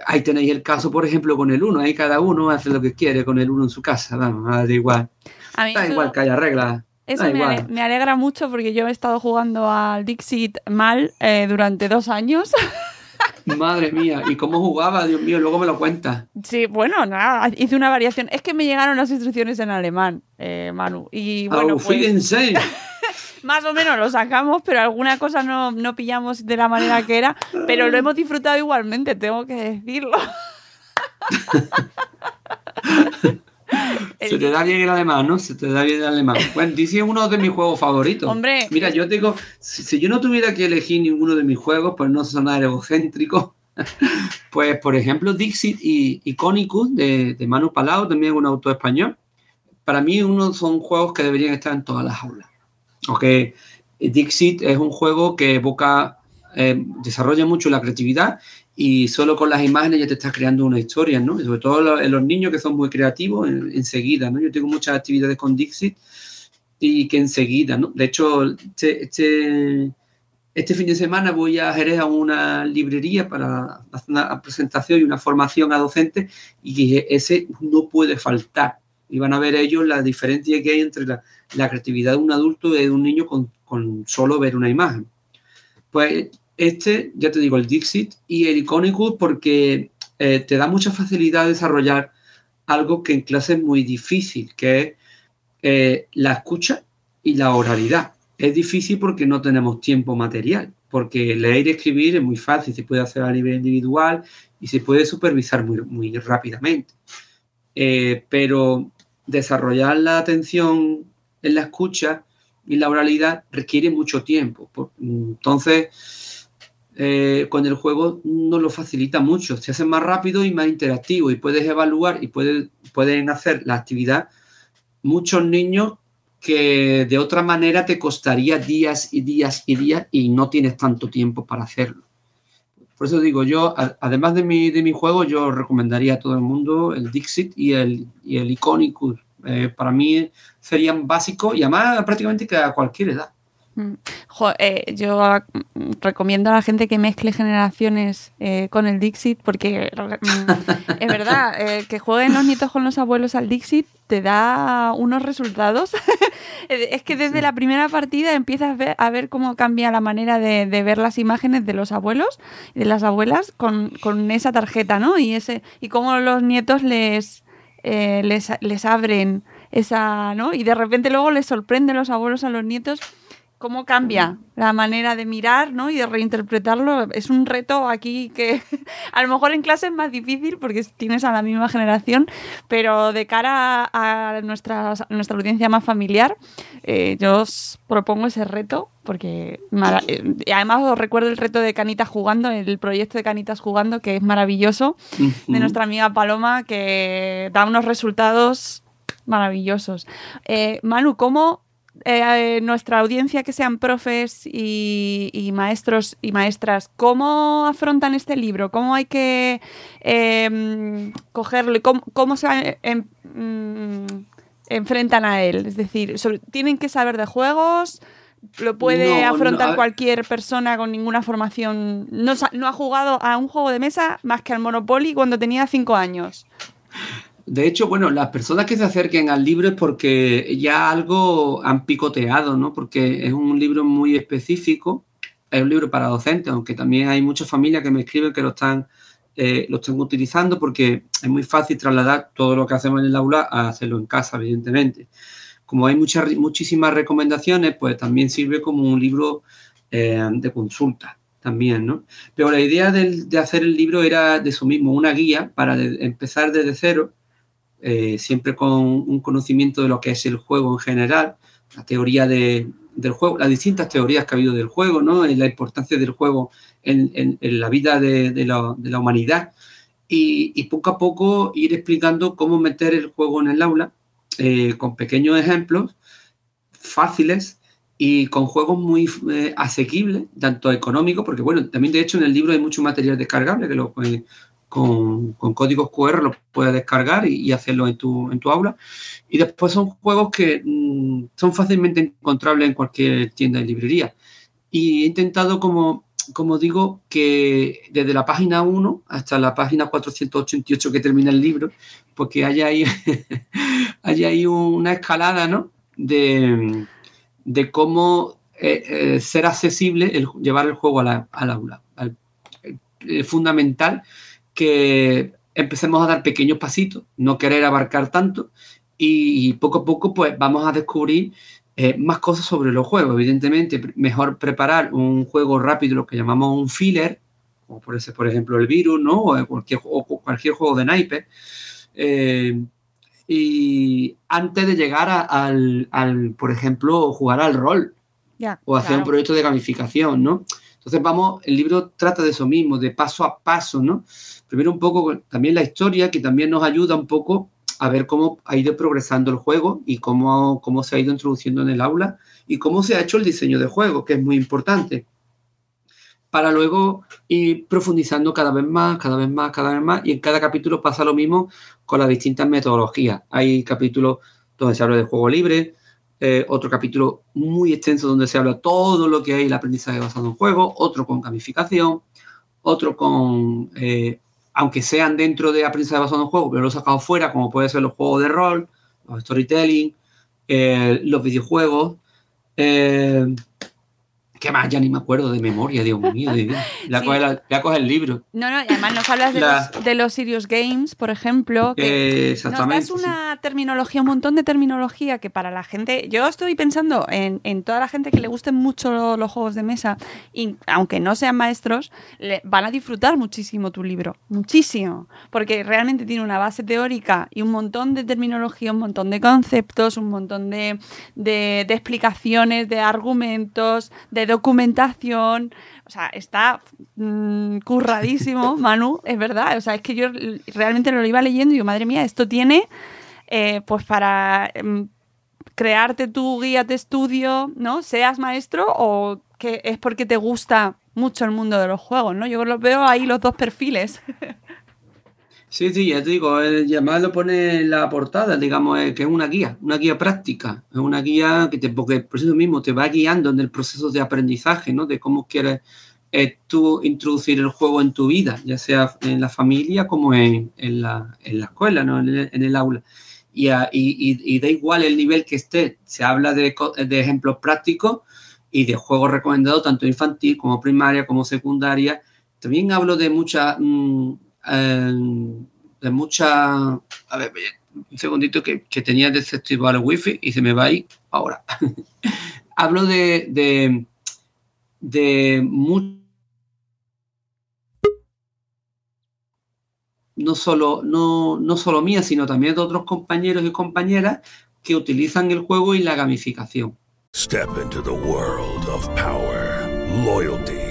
Ahí tenéis el caso, por ejemplo, con el 1. Ahí cada uno hace lo que quiere con el 1 en su casa. Vamos, da igual. A mí Da eso- igual que haya reglas. Eso me, ale- me alegra mucho porque yo he estado jugando al Dixit mal eh, durante dos años. Madre mía, ¿y cómo jugaba? Dios mío, luego me lo cuentas. Sí, bueno, nada, hice una variación. Es que me llegaron las instrucciones en alemán, eh, Manu. Y bueno, pues, Wiedersehen. más o menos lo sacamos, pero alguna cosa no, no pillamos de la manera que era. Pero lo hemos disfrutado igualmente, tengo que decirlo. Se te da bien el alemán, ¿no? Se te da bien el alemán. Bueno, dice es uno de mis juegos favoritos. Hombre. Mira, yo digo, si, si yo no tuviera que elegir ninguno de mis juegos, pues no sonar egocéntrico, pues por ejemplo Dixit y Iconicus de, de Manu Palau, también un autor español, para mí uno son juegos que deberían estar en todas las aulas. Ok, Dixit es un juego que evoca, eh, desarrolla mucho la creatividad y solo con las imágenes ya te estás creando una historia, ¿no? Sobre todo en los niños que son muy creativos, en- enseguida, ¿no? Yo tengo muchas actividades con Dixit y que enseguida, ¿no? De hecho, este, este, este fin de semana voy a Jerez a una librería para hacer una presentación y una formación a docentes y ese no puede faltar. Y van a ver ellos la diferencia que hay entre la, la creatividad de un adulto y de un niño con, con solo ver una imagen. Pues este, ya te digo, el Dixit y el Iconicus porque eh, te da mucha facilidad de desarrollar algo que en clase es muy difícil, que es eh, la escucha y la oralidad. Es difícil porque no tenemos tiempo material, porque leer y escribir es muy fácil, se puede hacer a nivel individual y se puede supervisar muy, muy rápidamente. Eh, pero desarrollar la atención en la escucha y la oralidad requiere mucho tiempo. Entonces, eh, con el juego no lo facilita mucho, se hace más rápido y más interactivo y puedes evaluar y puedes, pueden hacer la actividad muchos niños que de otra manera te costaría días y días y días y no tienes tanto tiempo para hacerlo. Por eso digo, yo, además de mi, de mi juego, yo recomendaría a todo el mundo el Dixit y el, y el Iconicus. Eh, para mí serían básicos y además prácticamente que a cualquier edad. Mm. Jo, eh, yo recomiendo a la gente que mezcle generaciones eh, con el Dixit porque mm, es verdad, eh, que jueguen los nietos con los abuelos al Dixit te da unos resultados. es que desde la primera partida empiezas a ver, a ver cómo cambia la manera de, de, ver las imágenes de los abuelos y de las abuelas con, con, esa tarjeta, ¿no? Y, ese, y cómo los nietos les, eh, les, les abren esa, ¿no? Y de repente luego les sorprende los abuelos a los nietos cómo cambia la manera de mirar ¿no? y de reinterpretarlo. Es un reto aquí que a lo mejor en clase es más difícil porque tienes a la misma generación, pero de cara a nuestra, nuestra audiencia más familiar, eh, yo os propongo ese reto porque eh, además os recuerdo el reto de Canitas jugando, el proyecto de Canitas jugando que es maravilloso, de nuestra amiga Paloma, que da unos resultados maravillosos. Eh, Manu, ¿cómo eh, nuestra audiencia que sean profes y, maestros y maestras, ¿cómo afrontan este libro? ¿Cómo hay que em, cogerlo? ¿Cómo, se em, mm, enfrentan a él? Es decir, ¿tienen que saber de juegos? ¿Lo puede afrontar cualquier persona con ninguna formación? No, no ha jugado a un juego de mesa más que al Monopoly cuando tenía cinco años. De hecho, bueno, las personas que se acerquen al libro es porque ya algo han picoteado, ¿no? Porque es un libro muy específico, es un libro para docentes, aunque también hay muchas familias que me escriben que lo están, eh, lo están utilizando porque es muy fácil trasladar todo lo que hacemos en el aula a hacerlo en casa, evidentemente. Como hay muchas, muchísimas recomendaciones, pues también sirve como un libro eh, de consulta también, ¿no? Pero la idea de, de, hacer el libro era de eso mismo, una guía para empezar desde cero eh, siempre con un conocimiento de lo que es el juego en general, la teoría de, del juego, las distintas teorías que ha habido del juego, ¿no? la importancia del juego en, la vida de, la, humanidad. Y, poco a poco ir explicando cómo meter el juego en el aula eh, con pequeños ejemplos fáciles y con juegos muy eh, asequibles, tanto económicos, porque bueno, también de hecho en el libro hay mucho material descargable que lo, con, códigos QR lo puedes descargar y, hacerlo en tu, en tu aula. Y después son juegos que mm, son fácilmente encontrables en cualquier tienda de librería. Y he intentado, como, como digo, que desde la página 1 hasta la página 488 que termina el libro, porque haya ahí, haya ahí una escalada ¿no? de, de cómo eh, eh, ser accesible el, llevar el juego al aula. Es fundamental que empecemos a dar pequeños pasitos, no querer abarcar tanto y poco a poco pues vamos a descubrir eh, más cosas sobre los juegos. Evidentemente, mejor preparar un juego rápido, lo que llamamos un filler, como por, ese, por ejemplo el virus, ¿no? O cualquier, cualquier juego de naipe. Eh, y antes de llegar al, por ejemplo, jugar al rol o hacer un proyecto de gamificación, ¿no? Entonces vamos, el libro trata de eso mismo, de paso a paso, ¿no? Primero un poco también la historia, que también nos ayuda un poco a ver cómo ha ido progresando el juego y cómo, cómo se ha ido introduciendo en el aula y cómo se ha hecho el diseño de juego, que es muy importante, para luego ir profundizando cada vez más, cada vez más, cada vez más, y en cada capítulo pasa lo mismo con las distintas metodologías. Hay capítulos donde se habla de juego libre, eh, otro capítulo muy extenso donde se habla todo lo que hay el aprendizaje basado en juego, otro con gamificación, otro con, eh, aunque sean dentro de aprendizaje basado en juego, pero lo he sacado fuera, como puede ser los juegos de rol, los storytelling, eh, los videojuegos, ¿Qué más? Ya ni me acuerdo de memoria, Dios mío. Ya, coge, el libro. No, no, y además nos hablas de, los, de los Serious Games, por ejemplo. Que exactamente. Nos das una terminología, un montón de terminología que para la gente. Yo estoy pensando en, en, toda la gente que le gusten mucho los juegos de mesa, y aunque no sean maestros, le, van a disfrutar muchísimo tu libro. Muchísimo. Porque realmente tiene una base teórica y un montón de terminología, un montón de conceptos, un montón de, de, de explicaciones, de argumentos, de documentación. O sea, está mm, curradísimo, Manu, es verdad. O sea, es que yo realmente lo iba leyendo y yo, madre mía, esto tiene eh, pues para em, crearte tu guía de estudio, ¿no? Seas maestro o que es porque te gusta mucho el mundo de los juegos, ¿no? Yo los veo ahí los dos perfiles. Sí, sí, ya te digo, el llamado lo pone en la portada, digamos, que es una guía, una guía práctica, es una guía que te, porque por eso mismo te va guiando en el proceso de aprendizaje, ¿no? De cómo quieres eh, tú introducir el juego en tu vida, ya sea en la familia como en, la, escuela, ¿no? En el, aula. y, a- y- y- da igual el nivel que esté, se habla de, de ejemplos prácticos y de juegos recomendados tanto infantil como primaria como secundaria. También hablo de mucha, mm, eh, de mucha, a ver, un segundito que, que tenía desactivado el wifi y se me va ahí ahora. hablo de, de, de mu- no solo, no, no solo mía, sino también de otros compañeros y compañeras que utilizan el juego y la gamificación. Step into the world of power, loyalty,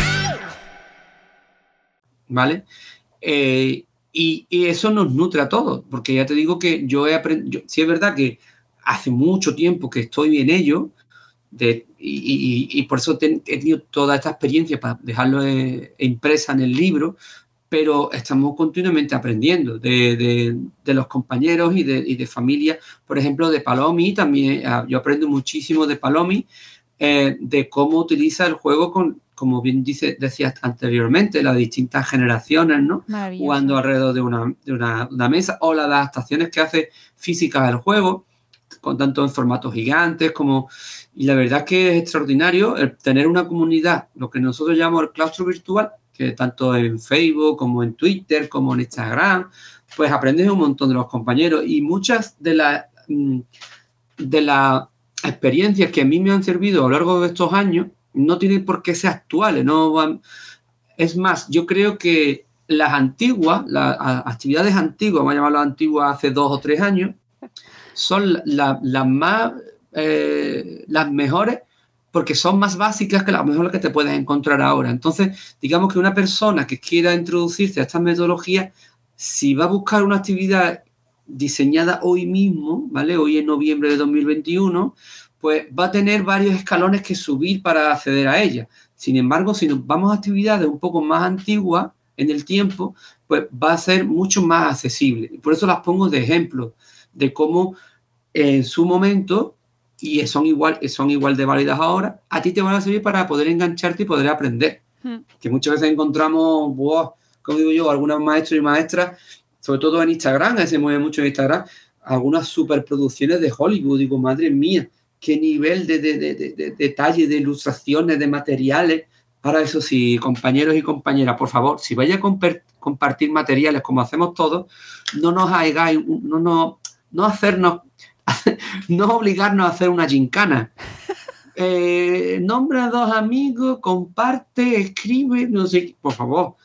¿Vale? Eh, y, eso nos nutre a todos, porque ya te digo que yo he aprendido, sí es verdad que hace mucho tiempo que estoy en ello, de, y, por eso he tenido toda esta experiencia para dejarlo eh, impresa en el libro, pero estamos continuamente aprendiendo de, de- los compañeros y de, y de familia, por ejemplo, de Palomi, también ah, yo aprendo muchísimo de Palomi, eh, de cómo utiliza el juego con, como bien dice, decías anteriormente, las distintas generaciones, ¿no? Jugando alrededor de una, de una- una mesa o las adaptaciones que hace físicas del juego, con tanto en formatos gigantes como... Y la verdad es que es extraordinario el tener una comunidad, lo que nosotros llamamos el claustro virtual, que tanto en Facebook como en Twitter como en Instagram, pues aprendes un montón de los compañeros y muchas de las mm, de las experiencias que a mí me han servido a lo largo de estos años no tienen por qué ser actuales, no van- es más, yo creo que las antiguas, las actividades antiguas, vamos a llamarlo antiguas hace dos o tres años, son la- la- las más, eh, las mejores porque son más básicas que las mejores que te puedes encontrar ahora. Entonces, digamos que una persona que quiera introducirse a estas metodologías, si va a buscar una actividad diseñada hoy mismo, ¿vale? Hoy en noviembre de 2021, pues va a tener varios escalones que subir para acceder a ella. Sin embargo, si nos vamos a actividades un poco más antiguas en el tiempo, pues va a ser mucho más accesible. Por eso las pongo de ejemplo de cómo en su momento, y son igual, son igual de válidas ahora, a ti te van a servir para poder engancharte y poder aprender. Que muchas veces encontramos, como digo yo, algunos maestros y maestras, sobre todo en Instagram, se mueve mucho en Instagram, algunas superproducciones de Hollywood. Digo, madre mía, qué nivel de, de- de- de- de detalle, de ilustraciones, de materiales. Ahora, eso sí, compañeros y compañeras, por favor, si vais a compartir materiales como hacemos todos, no nos hagáis, no, no, no hacernos, no obligarnos a hacer una gincana. Eh, nombra dos amigos, comparte, escribe, no sé, por favor.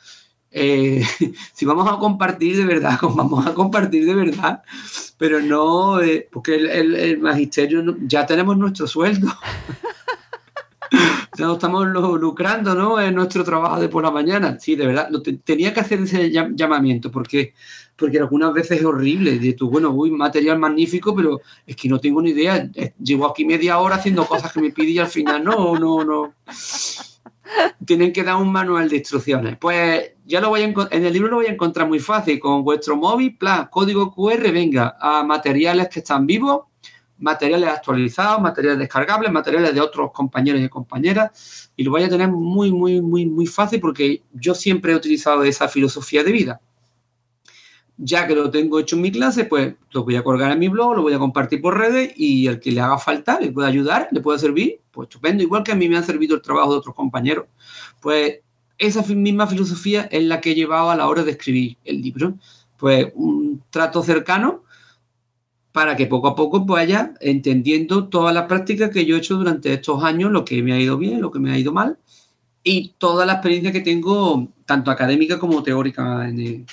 Eh, si vamos a compartir de verdad, vamos a compartir de verdad, pero no, eh, porque el, magisterio ya tenemos nuestro sueldo. Ya no estamos lucrando, ¿no? En nuestro trabajo de por la mañana. Sí, de verdad, tenía que hacer ese llam- llamamiento porque, porque algunas veces es horrible. De tu, bueno, uy, material magnífico, pero es que no tengo ni idea. Eh, Llevo aquí media hora haciendo cosas que me pide y al final no, no, no. Tienen que dar un manual de instrucciones. Pues ya lo voy a en el libro lo voy a encontrar muy fácil. Con vuestro móvil, plan, código QR, venga, a materiales que están vivos, materiales actualizados, materiales descargables, materiales de otros compañeros y compañeras, y lo voy a tener muy, muy, muy, muy fácil porque yo siempre he utilizado esa filosofía de vida. Ya que lo tengo hecho en mi clase, pues lo voy a colgar en mi blog, lo voy a compartir por redes y el que le haga falta, le puede ayudar, le puede servir, pues estupendo, igual que a mí me han servido el trabajo de otros compañeros. Pues esa misma filosofía es la que he llevado a la hora de escribir el libro. Pues un trato cercano, para que poco a poco vaya entendiendo todas las prácticas que yo he hecho durante estos años, lo que me ha ido bien, lo que me ha ido mal, y toda la experiencia que tengo, tanto académica como teórica, en,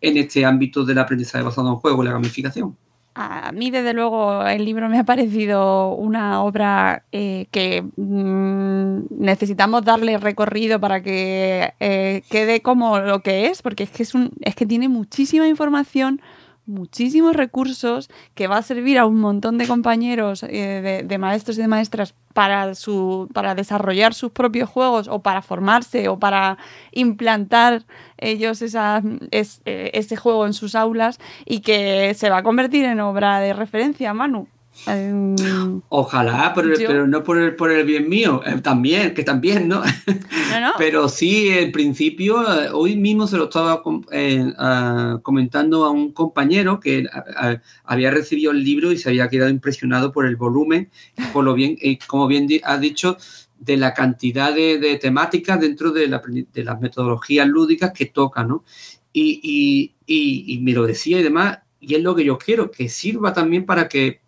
en este ámbito del aprendizaje basado en juego la gamificación. A mí, desde luego, el libro me ha parecido una obra eh, que mm, necesitamos darle recorrido para que eh, quede como lo que es, porque es que, es, un, es que tiene muchísima información, muchísimos recursos que va a servir a un montón de compañeros, eh, de, maestros y de maestras para, su, para desarrollar sus propios juegos o para formarse o para implantar ellos esa, es, eh, ese juego en sus aulas y que se va a convertir en obra de referencia, Manu. Um, Ojalá, pero, yo... pero no por el, por el bien mío, eh, también, que también, ¿no? no, no. pero sí, en principio, eh, hoy mismo se lo estaba eh, uh, comentando a un compañero que uh, había recibido el libro y se había quedado impresionado por el volumen, por lo bien, y como bien ha dicho, de la cantidad de, de temáticas dentro de, la, de, las metodologías lúdicas que toca, ¿no? Y, y, y, y me lo decía y demás, y es lo que yo quiero, que sirva también para que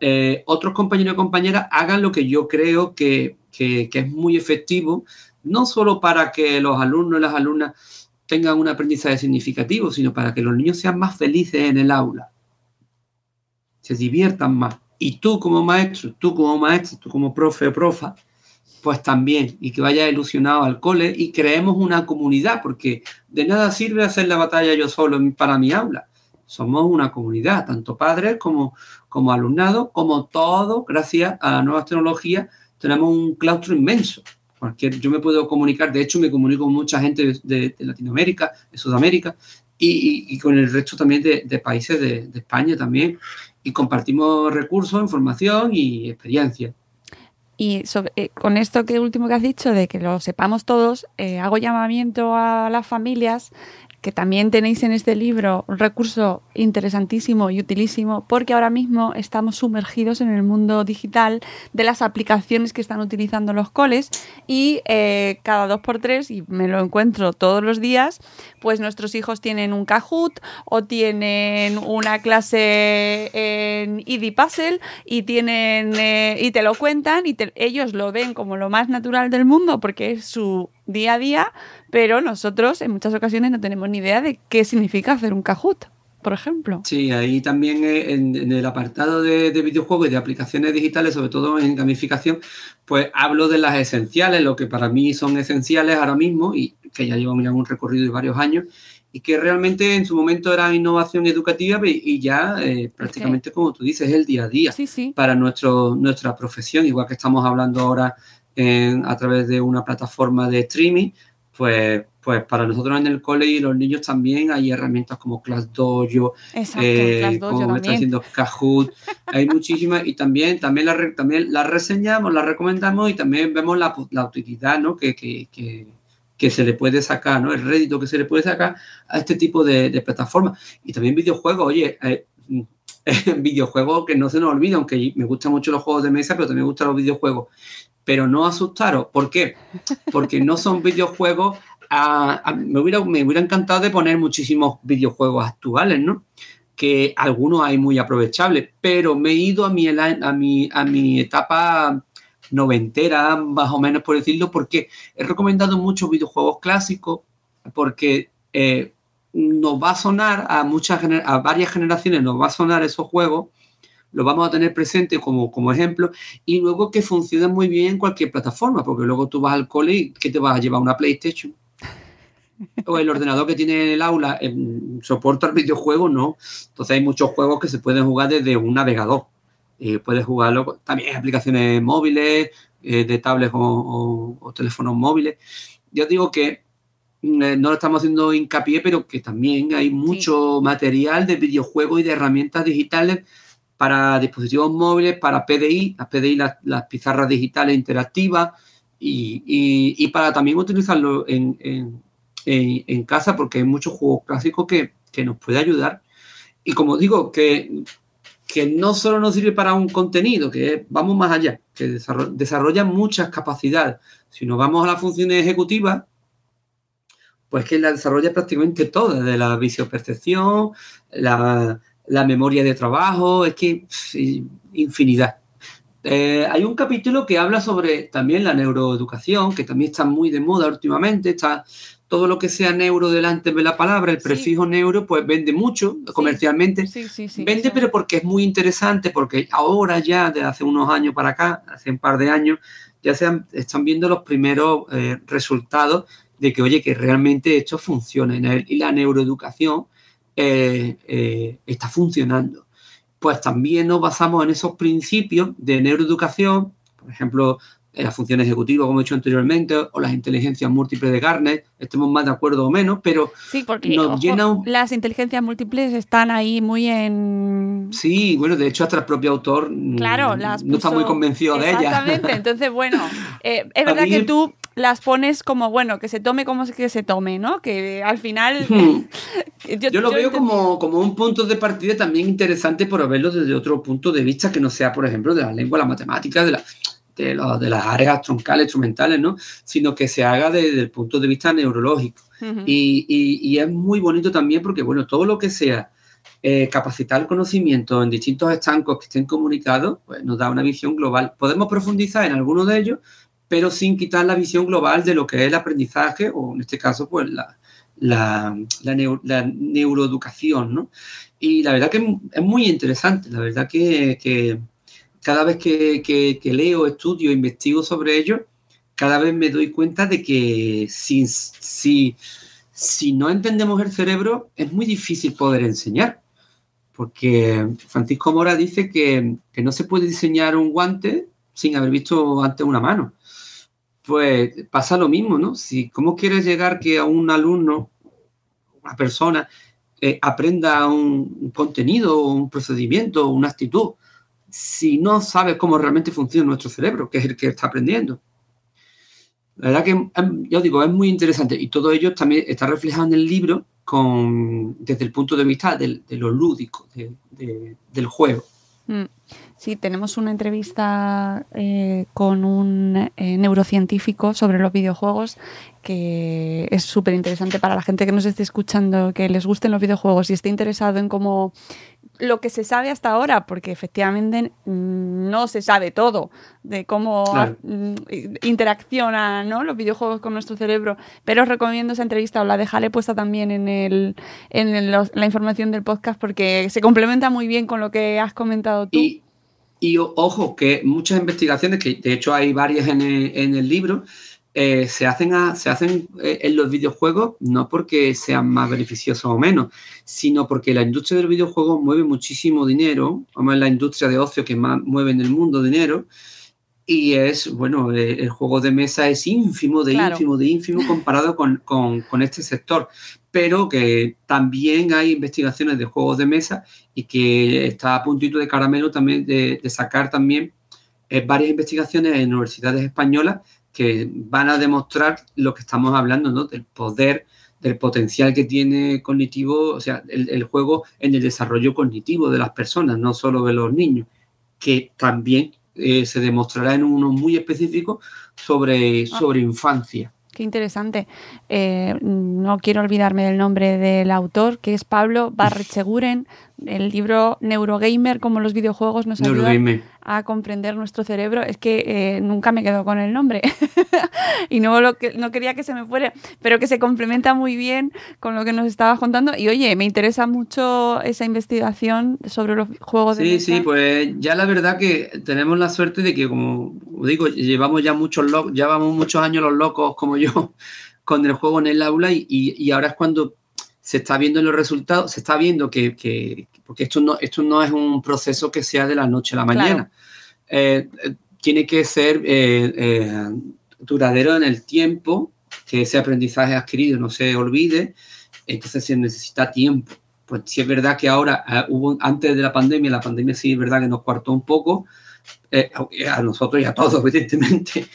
eh, otros compañeros y compañeras hagan lo que yo creo que, que, es muy efectivo, no solo para que los alumnos y las alumnas tengan un aprendizaje significativo, sino para que los niños sean más felices en el aula, se diviertan más. Y tú como maestro, tú como maestro, tú como profe o profa, pues también, y que vaya ilusionado al cole y creemos una comunidad, porque de nada sirve hacer la batalla yo solo para mi aula. Somos una comunidad, tanto padres como, como alumnado, como todo, gracias a nuevas tecnologías, tenemos un claustro inmenso. Cualquier, yo me puedo comunicar, de hecho me comunico con mucha gente de, Latinoamérica, de Sudamérica y, con el resto también de, de países de, España también. Y compartimos recursos, información y experiencia. Y sobre, eh, con esto que último que has dicho, de que lo sepamos todos, eh, hago llamamiento a las familias que también tenéis en este libro un recurso interesantísimo y utilísimo porque ahora mismo estamos sumergidos en el mundo digital de las aplicaciones que están utilizando los coles y eh, cada dos por tres, y me lo encuentro todos los días, pues nuestros hijos tienen un Kahoot o tienen una clase en ID Puzzle y, tienen, eh, y te lo cuentan y ellos lo ven como lo más natural del mundo porque es su día a día, pero nosotros en muchas ocasiones no tenemos ni idea de qué significa hacer un Kahoot, por ejemplo. Sí, ahí también en, en el apartado de, de, videojuegos y de aplicaciones digitales, sobre todo en gamificación, pues hablo de las esenciales, lo que para mí son esenciales ahora mismo y que ya llevan un recorrido de varios años y que realmente en su momento era innovación educativa y ya eh, prácticamente, okay. como tú dices, es el día a día sí, sí. para nuestro, nuestra profesión, igual que estamos hablando ahora en, a través de una plataforma de streaming, pues, pues para nosotros en el cole y los niños también hay herramientas como Exacto, eh, Class Dojo como me está diciendo Kahoot, hay muchísimas y también, también las la, también la reseñamos, las recomendamos y también vemos la, la utilidad ¿no? que, que, que, que, se le puede sacar, ¿no? el rédito que se le puede sacar a este tipo de, de plataformas. Y también videojuegos, oye, eh, videojuegos que no se nos olvida, aunque me gustan mucho los juegos de mesa, pero también me gustan los videojuegos pero no asustaros. ¿Por qué? Porque no son videojuegos. A, a, me, hubiera, me hubiera encantado de poner muchísimos videojuegos actuales, ¿no? Que algunos hay muy aprovechables, pero me he ido a mi, a mi, a mi etapa noventera, más o menos por decirlo, porque he recomendado muchos videojuegos clásicos, porque eh, nos va a sonar a, muchas, a varias generaciones, nos va a sonar esos juegos lo vamos a tener presente como, como ejemplo y luego que funciona muy bien en cualquier plataforma, porque luego tú vas al cole y ¿qué te vas a llevar? ¿Una PlayStation? o el ordenador que tiene en el aula eh, soporta el videojuego, no. Entonces hay muchos juegos que se pueden jugar desde un navegador. Eh, puedes jugarlo, también aplicaciones móviles, eh, de tablets o, o, o, teléfonos móviles. Yo digo que no lo estamos haciendo hincapié, pero que también hay mucho sí. material de videojuegos y de herramientas digitales para dispositivos móviles, para PDI, las PDI, las, las pizarras digitales interactivas y, y, y, para también utilizarlo en, en, en, casa porque hay muchos juegos clásicos que, que nos puede ayudar. Y como digo, que, que no solo nos sirve para un contenido, que vamos más allá, que desarrolla, desarrolla muchas capacidades. Si nos vamos a las funciones ejecutivas, pues que la desarrolla prácticamente toda, de la visiopercepción, la, la memoria de trabajo, es que sí, infinidad. Eh, hay un capítulo que habla sobre también la neuroeducación, que también está muy de moda últimamente, está todo lo que sea neuro delante de la palabra, el prefijo neuro, pues vende mucho comercialmente. vende, pero porque es muy interesante, porque ahora ya, de hace unos años para acá, hace un par de años, ya se han- están viendo los primeros eh, resultados de que, oye, que realmente esto funciona. Y la neuroeducación eh, eh, está funcionando. Pues también nos basamos en esos principios de neuroeducación, por ejemplo, en la función ejecutiva, como he dicho anteriormente, o las inteligencias múltiples de Garnet, estemos más de acuerdo o menos, pero Sí, porque nos ojo, llena un, las inteligencias múltiples están ahí muy en... Sí, bueno, de hecho hasta el propio autor mm, Claro, las no está muy convencido de ella. Exactamente, entonces bueno, eh, es verdad mí- que tú las pones como, bueno, que se tome como que se tome, ¿no? Que al final... Yo, Yo lo yo veo como, como un punto de partida también interesante por verlo desde otro punto de vista que no sea, por ejemplo, de la lengua, la matemática, de, la, de, lo- de las áreas troncales, instrumentales, ¿no? Sino que se haga desde el punto de vista neurológico. Ujú. Y, y- y es muy bonito también porque, bueno, todo lo que sea eh, capacitar el conocimiento en distintos estancos que estén comunicados, pues nos da una visión global. Podemos profundizar en alguno de ellos, pero sin quitar la visión global de lo que es el aprendizaje o, en este caso, pues la, la, la neu- la neuroeducación, ¿no? Y la verdad que es muy interesante, la verdad que, que cada vez que, que- que leo, estudio, investigo sobre ello, cada vez me doy cuenta de que si, si, si no entendemos el cerebro, es muy difícil poder enseñar. Porque Francisco Mora dice que, que no se puede diseñar un guante sin haber visto antes una mano. Pues pasa lo mismo, ¿no? Si, ¿Cómo quieres llegar que a un alumno, una persona, eh, aprenda un, contenido, un procedimiento, una actitud, si no sabes cómo realmente funciona nuestro cerebro, que es el que está aprendiendo? La verdad que, em, yo digo, es muy interesante y todo ello también está reflejado en el libro con, desde el punto de vista de, lo lúdico, de- del juego. Mm. Sí, tenemos una entrevista eh, con un eh, neurocientífico sobre los videojuegos que es súper interesante para la gente que nos esté escuchando, que les gusten los videojuegos y esté interesado en cómo lo que se sabe hasta ahora, porque efectivamente mm, no se sabe todo de cómo Claro. mm, interaccionan ¿no? los videojuegos con nuestro cerebro, pero os recomiendo esa entrevista, os la dejaré puesta también en, el, en el- la información del podcast porque se complementa muy bien con lo que has comentado tú. Y, ojo, que muchas investigaciones, que de hecho hay varias en el, en el libro, eh, se hacen, a- se hacen eh, en los videojuegos no porque sean más beneficiosos o menos, sino porque la industria del videojuego mueve muchísimo dinero, como es la industria de ocio que más mueve en el mundo dinero, y es, bueno, eh, el juego de mesa es ínfimo, de Claro. ínfimo, de ínfimo comparado con, con- con este sector, pero que también hay investigaciones de juegos de mesa y que está a puntito de caramelo también de, de sacar también eh, varias investigaciones en universidades españolas que van a demostrar lo que estamos hablando, ¿no? Del poder, del potencial que tiene cognitivo, o sea, el, el juego en el desarrollo cognitivo de las personas, no solo de los niños, que también eh, se demostrará en uno muy específico sobre, sobre infancia. Qué interesante. Eh, no quiero olvidarme del nombre del autor, que es Pablo Barrecheguren. El libro Neurogamer, como los videojuegos nos ayudan Neurogamer. a comprender nuestro cerebro. Es que eh, nunca me quedo con el nombre y no, lo que, no quería que se me fuera, pero que se complementa muy bien con lo que nos estabas contando. Y oye, me interesa mucho esa investigación sobre los juegos de Sí, mesa. sí, pues ya la verdad que tenemos la suerte de que, como digo, llevamos ya muchos llevamos muchos años los locos como yo con el juego en el aula y, y- y ahora es cuando se está viendo los resultados, se está viendo que, que- porque esto no, esto no es un proceso que sea de la noche a la Claro. mañana. Eh, eh, tiene que ser eh, duradero en el tiempo, que ese aprendizaje adquirido no se olvide, entonces se necesita tiempo. Pues sí es verdad que ahora, eh, hubo, antes de la pandemia, la pandemia sí es verdad que nos cuartó un poco, eh, a nosotros y a todos, evidentemente,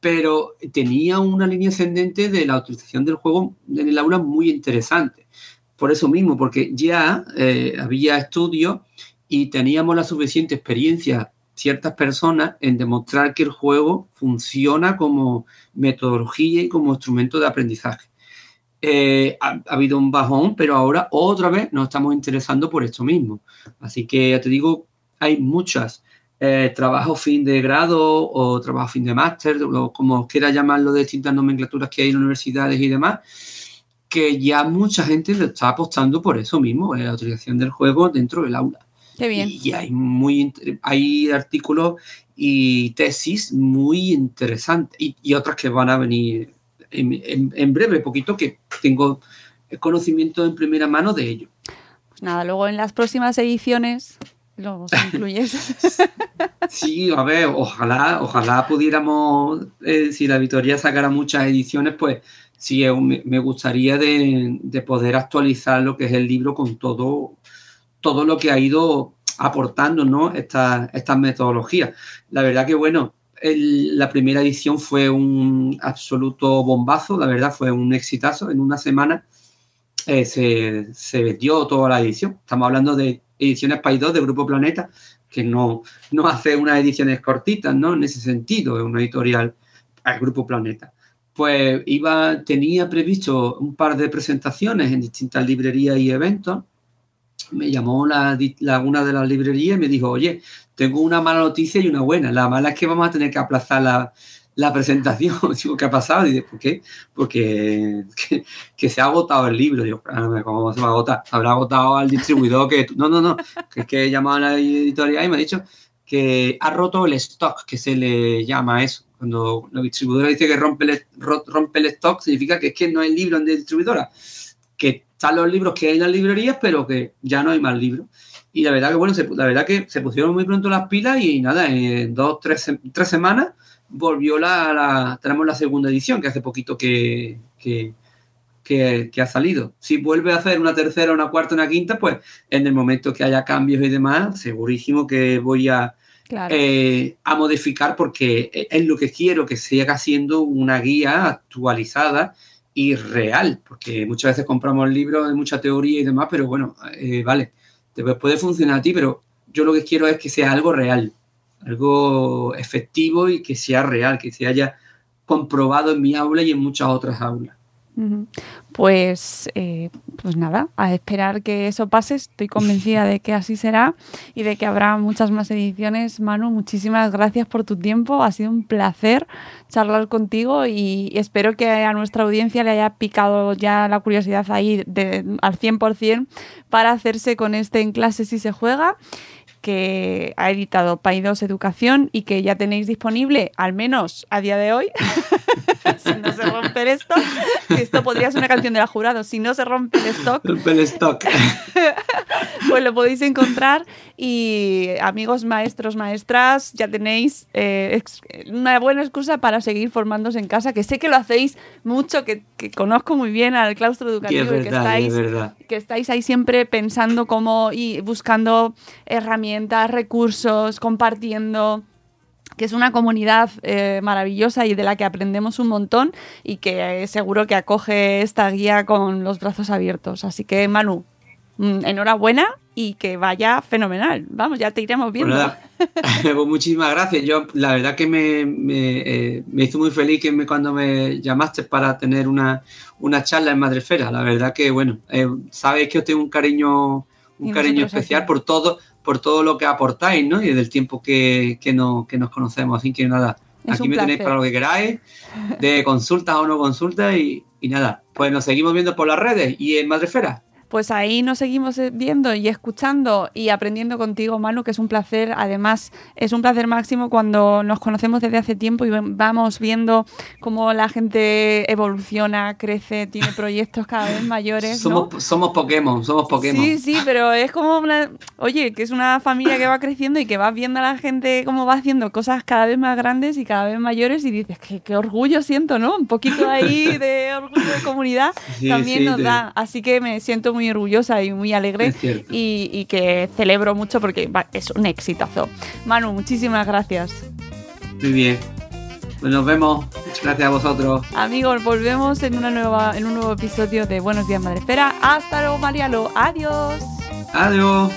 pero tenía una línea ascendente de la utilización del juego en el aula muy interesante. Por eso mismo, porque ya eh, había estudios y teníamos la suficiente experiencia ciertas personas en demostrar que el juego funciona como metodología y como instrumento de aprendizaje. eh, ha, ha habido un bajón, pero ahora otra vez nos estamos interesando por esto mismo. Así que ya te digo, hay muchas eh, trabajos fin de grado o trabajo fin de máster, o como quiera llamarlo de distintas nomenclaturas que hay en universidades y demás, que ya mucha gente le está apostando por eso mismo, eh, la utilización del juego dentro del aula. Qué bien. Y hay, muy, hay artículos y tesis muy interesantes y, y otras que van a venir en, en- en breve, poquito que tengo conocimiento en primera mano de ello. Pues nada, luego en las próximas ediciones los incluyes. Sí, a ver, ojalá, ojalá pudiéramos, eh, si la Victoria sacara muchas ediciones, pues sí, me, gustaría de, de poder actualizar lo que es el libro con todo, todo lo que ha ido aportando, ¿no? Estas estas metodologías. La verdad que, bueno, la primera edición fue un absoluto bombazo, la verdad fue un exitazo. En una semana eh, se, se vendió toda la edición. Estamos hablando de ediciones País 2 de Grupo Planeta, que no, no hace unas ediciones cortitas, ¿no? En ese sentido, es una editorial al Grupo Planeta. Pues iba, tenía previsto un par de presentaciones en distintas librerías y eventos. Me llamó la, una de las librerías y me dijo, oye, tengo una mala noticia y una buena. La mala es que vamos a tener que aplazar la, la presentación. Digo, ¿qué ha pasado? Y dice, ¿por qué? Porque que, que se ha agotado el libro. Digo, "Ah, ¿cómo se va a agotar? Habrá agotado al distribuidor que... No, no, no. Que es que he llamado a la editorial y me ha dicho que ha roto el stock, que se le llama eso. Cuando la distribuidora dice que rompe el, ro- rompe el stock, significa que es que no hay libros en la distribuidora. Que están los libros que hay en las librerías, pero que ya no hay más libros. Y la verdad que, bueno, se, la verdad que se pusieron muy pronto las pilas y nada, en dos, tres, tres semanas volvió la, la- tenemos la segunda edición, que hace poquito que, que, que- que ha salido. Si vuelve a hacer una tercera, una cuarta, una quinta, pues en el momento que haya cambios y demás, segurísimo que voy a, Claro. eh, a modificar porque es lo que quiero, que siga siendo una guía actualizada y real, porque muchas veces compramos libros de mucha teoría y demás, pero bueno, eh, vale, te puede funcionar a ti, pero yo lo que quiero es que sea algo real, algo efectivo y que sea real, que se haya comprobado en mi aula y en muchas otras aulas. Pues, eh, pues nada, a esperar que eso pase. Estoy convencida de que así será y de que habrá muchas más ediciones. Manu, muchísimas gracias por tu tiempo. Ha sido un placer charlar contigo y espero que a nuestra audiencia le haya picado ya la curiosidad ahí de, al 100% para hacerse con este en clase si se juega que ha editado Paidos Educación y que ya tenéis disponible, al menos a día de hoy, si rompe que esto podría ser una canción de la jurado, si no se rompe el stock, El stock. pues lo podéis encontrar. Y amigos maestros, maestras, ya tenéis eh, una buena excusa para seguir formándose en casa, que sé que lo hacéis mucho, que, que conozco muy bien al claustro educativo es y que y estáis es que estáis ahí siempre pensando cómo y buscando herramientas, recursos, compartiendo que es una comunidad eh, maravillosa y de la que aprendemos un montón y que eh, seguro que acoge esta guía con los brazos abiertos. Así que Manu, mm, enhorabuena y que vaya fenomenal. Vamos, ya te iremos viendo. pues muchísimas gracias. Yo, la verdad que me, me, eh, me hizo muy feliz que me, cuando me llamaste para tener una, una charla en Madrefera. La verdad que, bueno, sabéis que os tengo un cariño, un cariño especial por todo, por todo lo que aportáis, ¿no? Y del tiempo que, que, no- que nos conocemos. Así que nada, Es aquí me tenéis para lo que queráis, de consultas o no consultas, y, y nada. Pues nos seguimos viendo por las redes y en Madrefera. Pues ahí nos seguimos eh, viendo y escuchando y aprendiendo contigo, Manu, que es un placer. Además, es un placer máximo cuando nos conocemos desde hace tiempo y vamos viendo cómo la gente evoluciona, crece, tiene proyectos cada vez mayores. ¿no? Somos, somos Pokémon, somos Pokémon. Sí, sí, pero es como una. Oye, que es una familia que va creciendo y que va viendo a la gente cómo va haciendo cosas cada vez más grandes y cada vez mayores y dices, que qué orgullo siento, ¿no? Un poquito ahí de orgullo de comunidad Sí, también sí, nos da. Así que me siento muy orgullosa y muy alegre y, y que celebro mucho porque es un exitazo. Manu, muchísimas gracias. Muy bien. Pues nos vemos. Gracias a vosotros. Amigos, volvemos en, una nueva, en un nuevo episodio de Buenos Días Madrefera. Hasta luego, Marialo. Adiós. Adiós.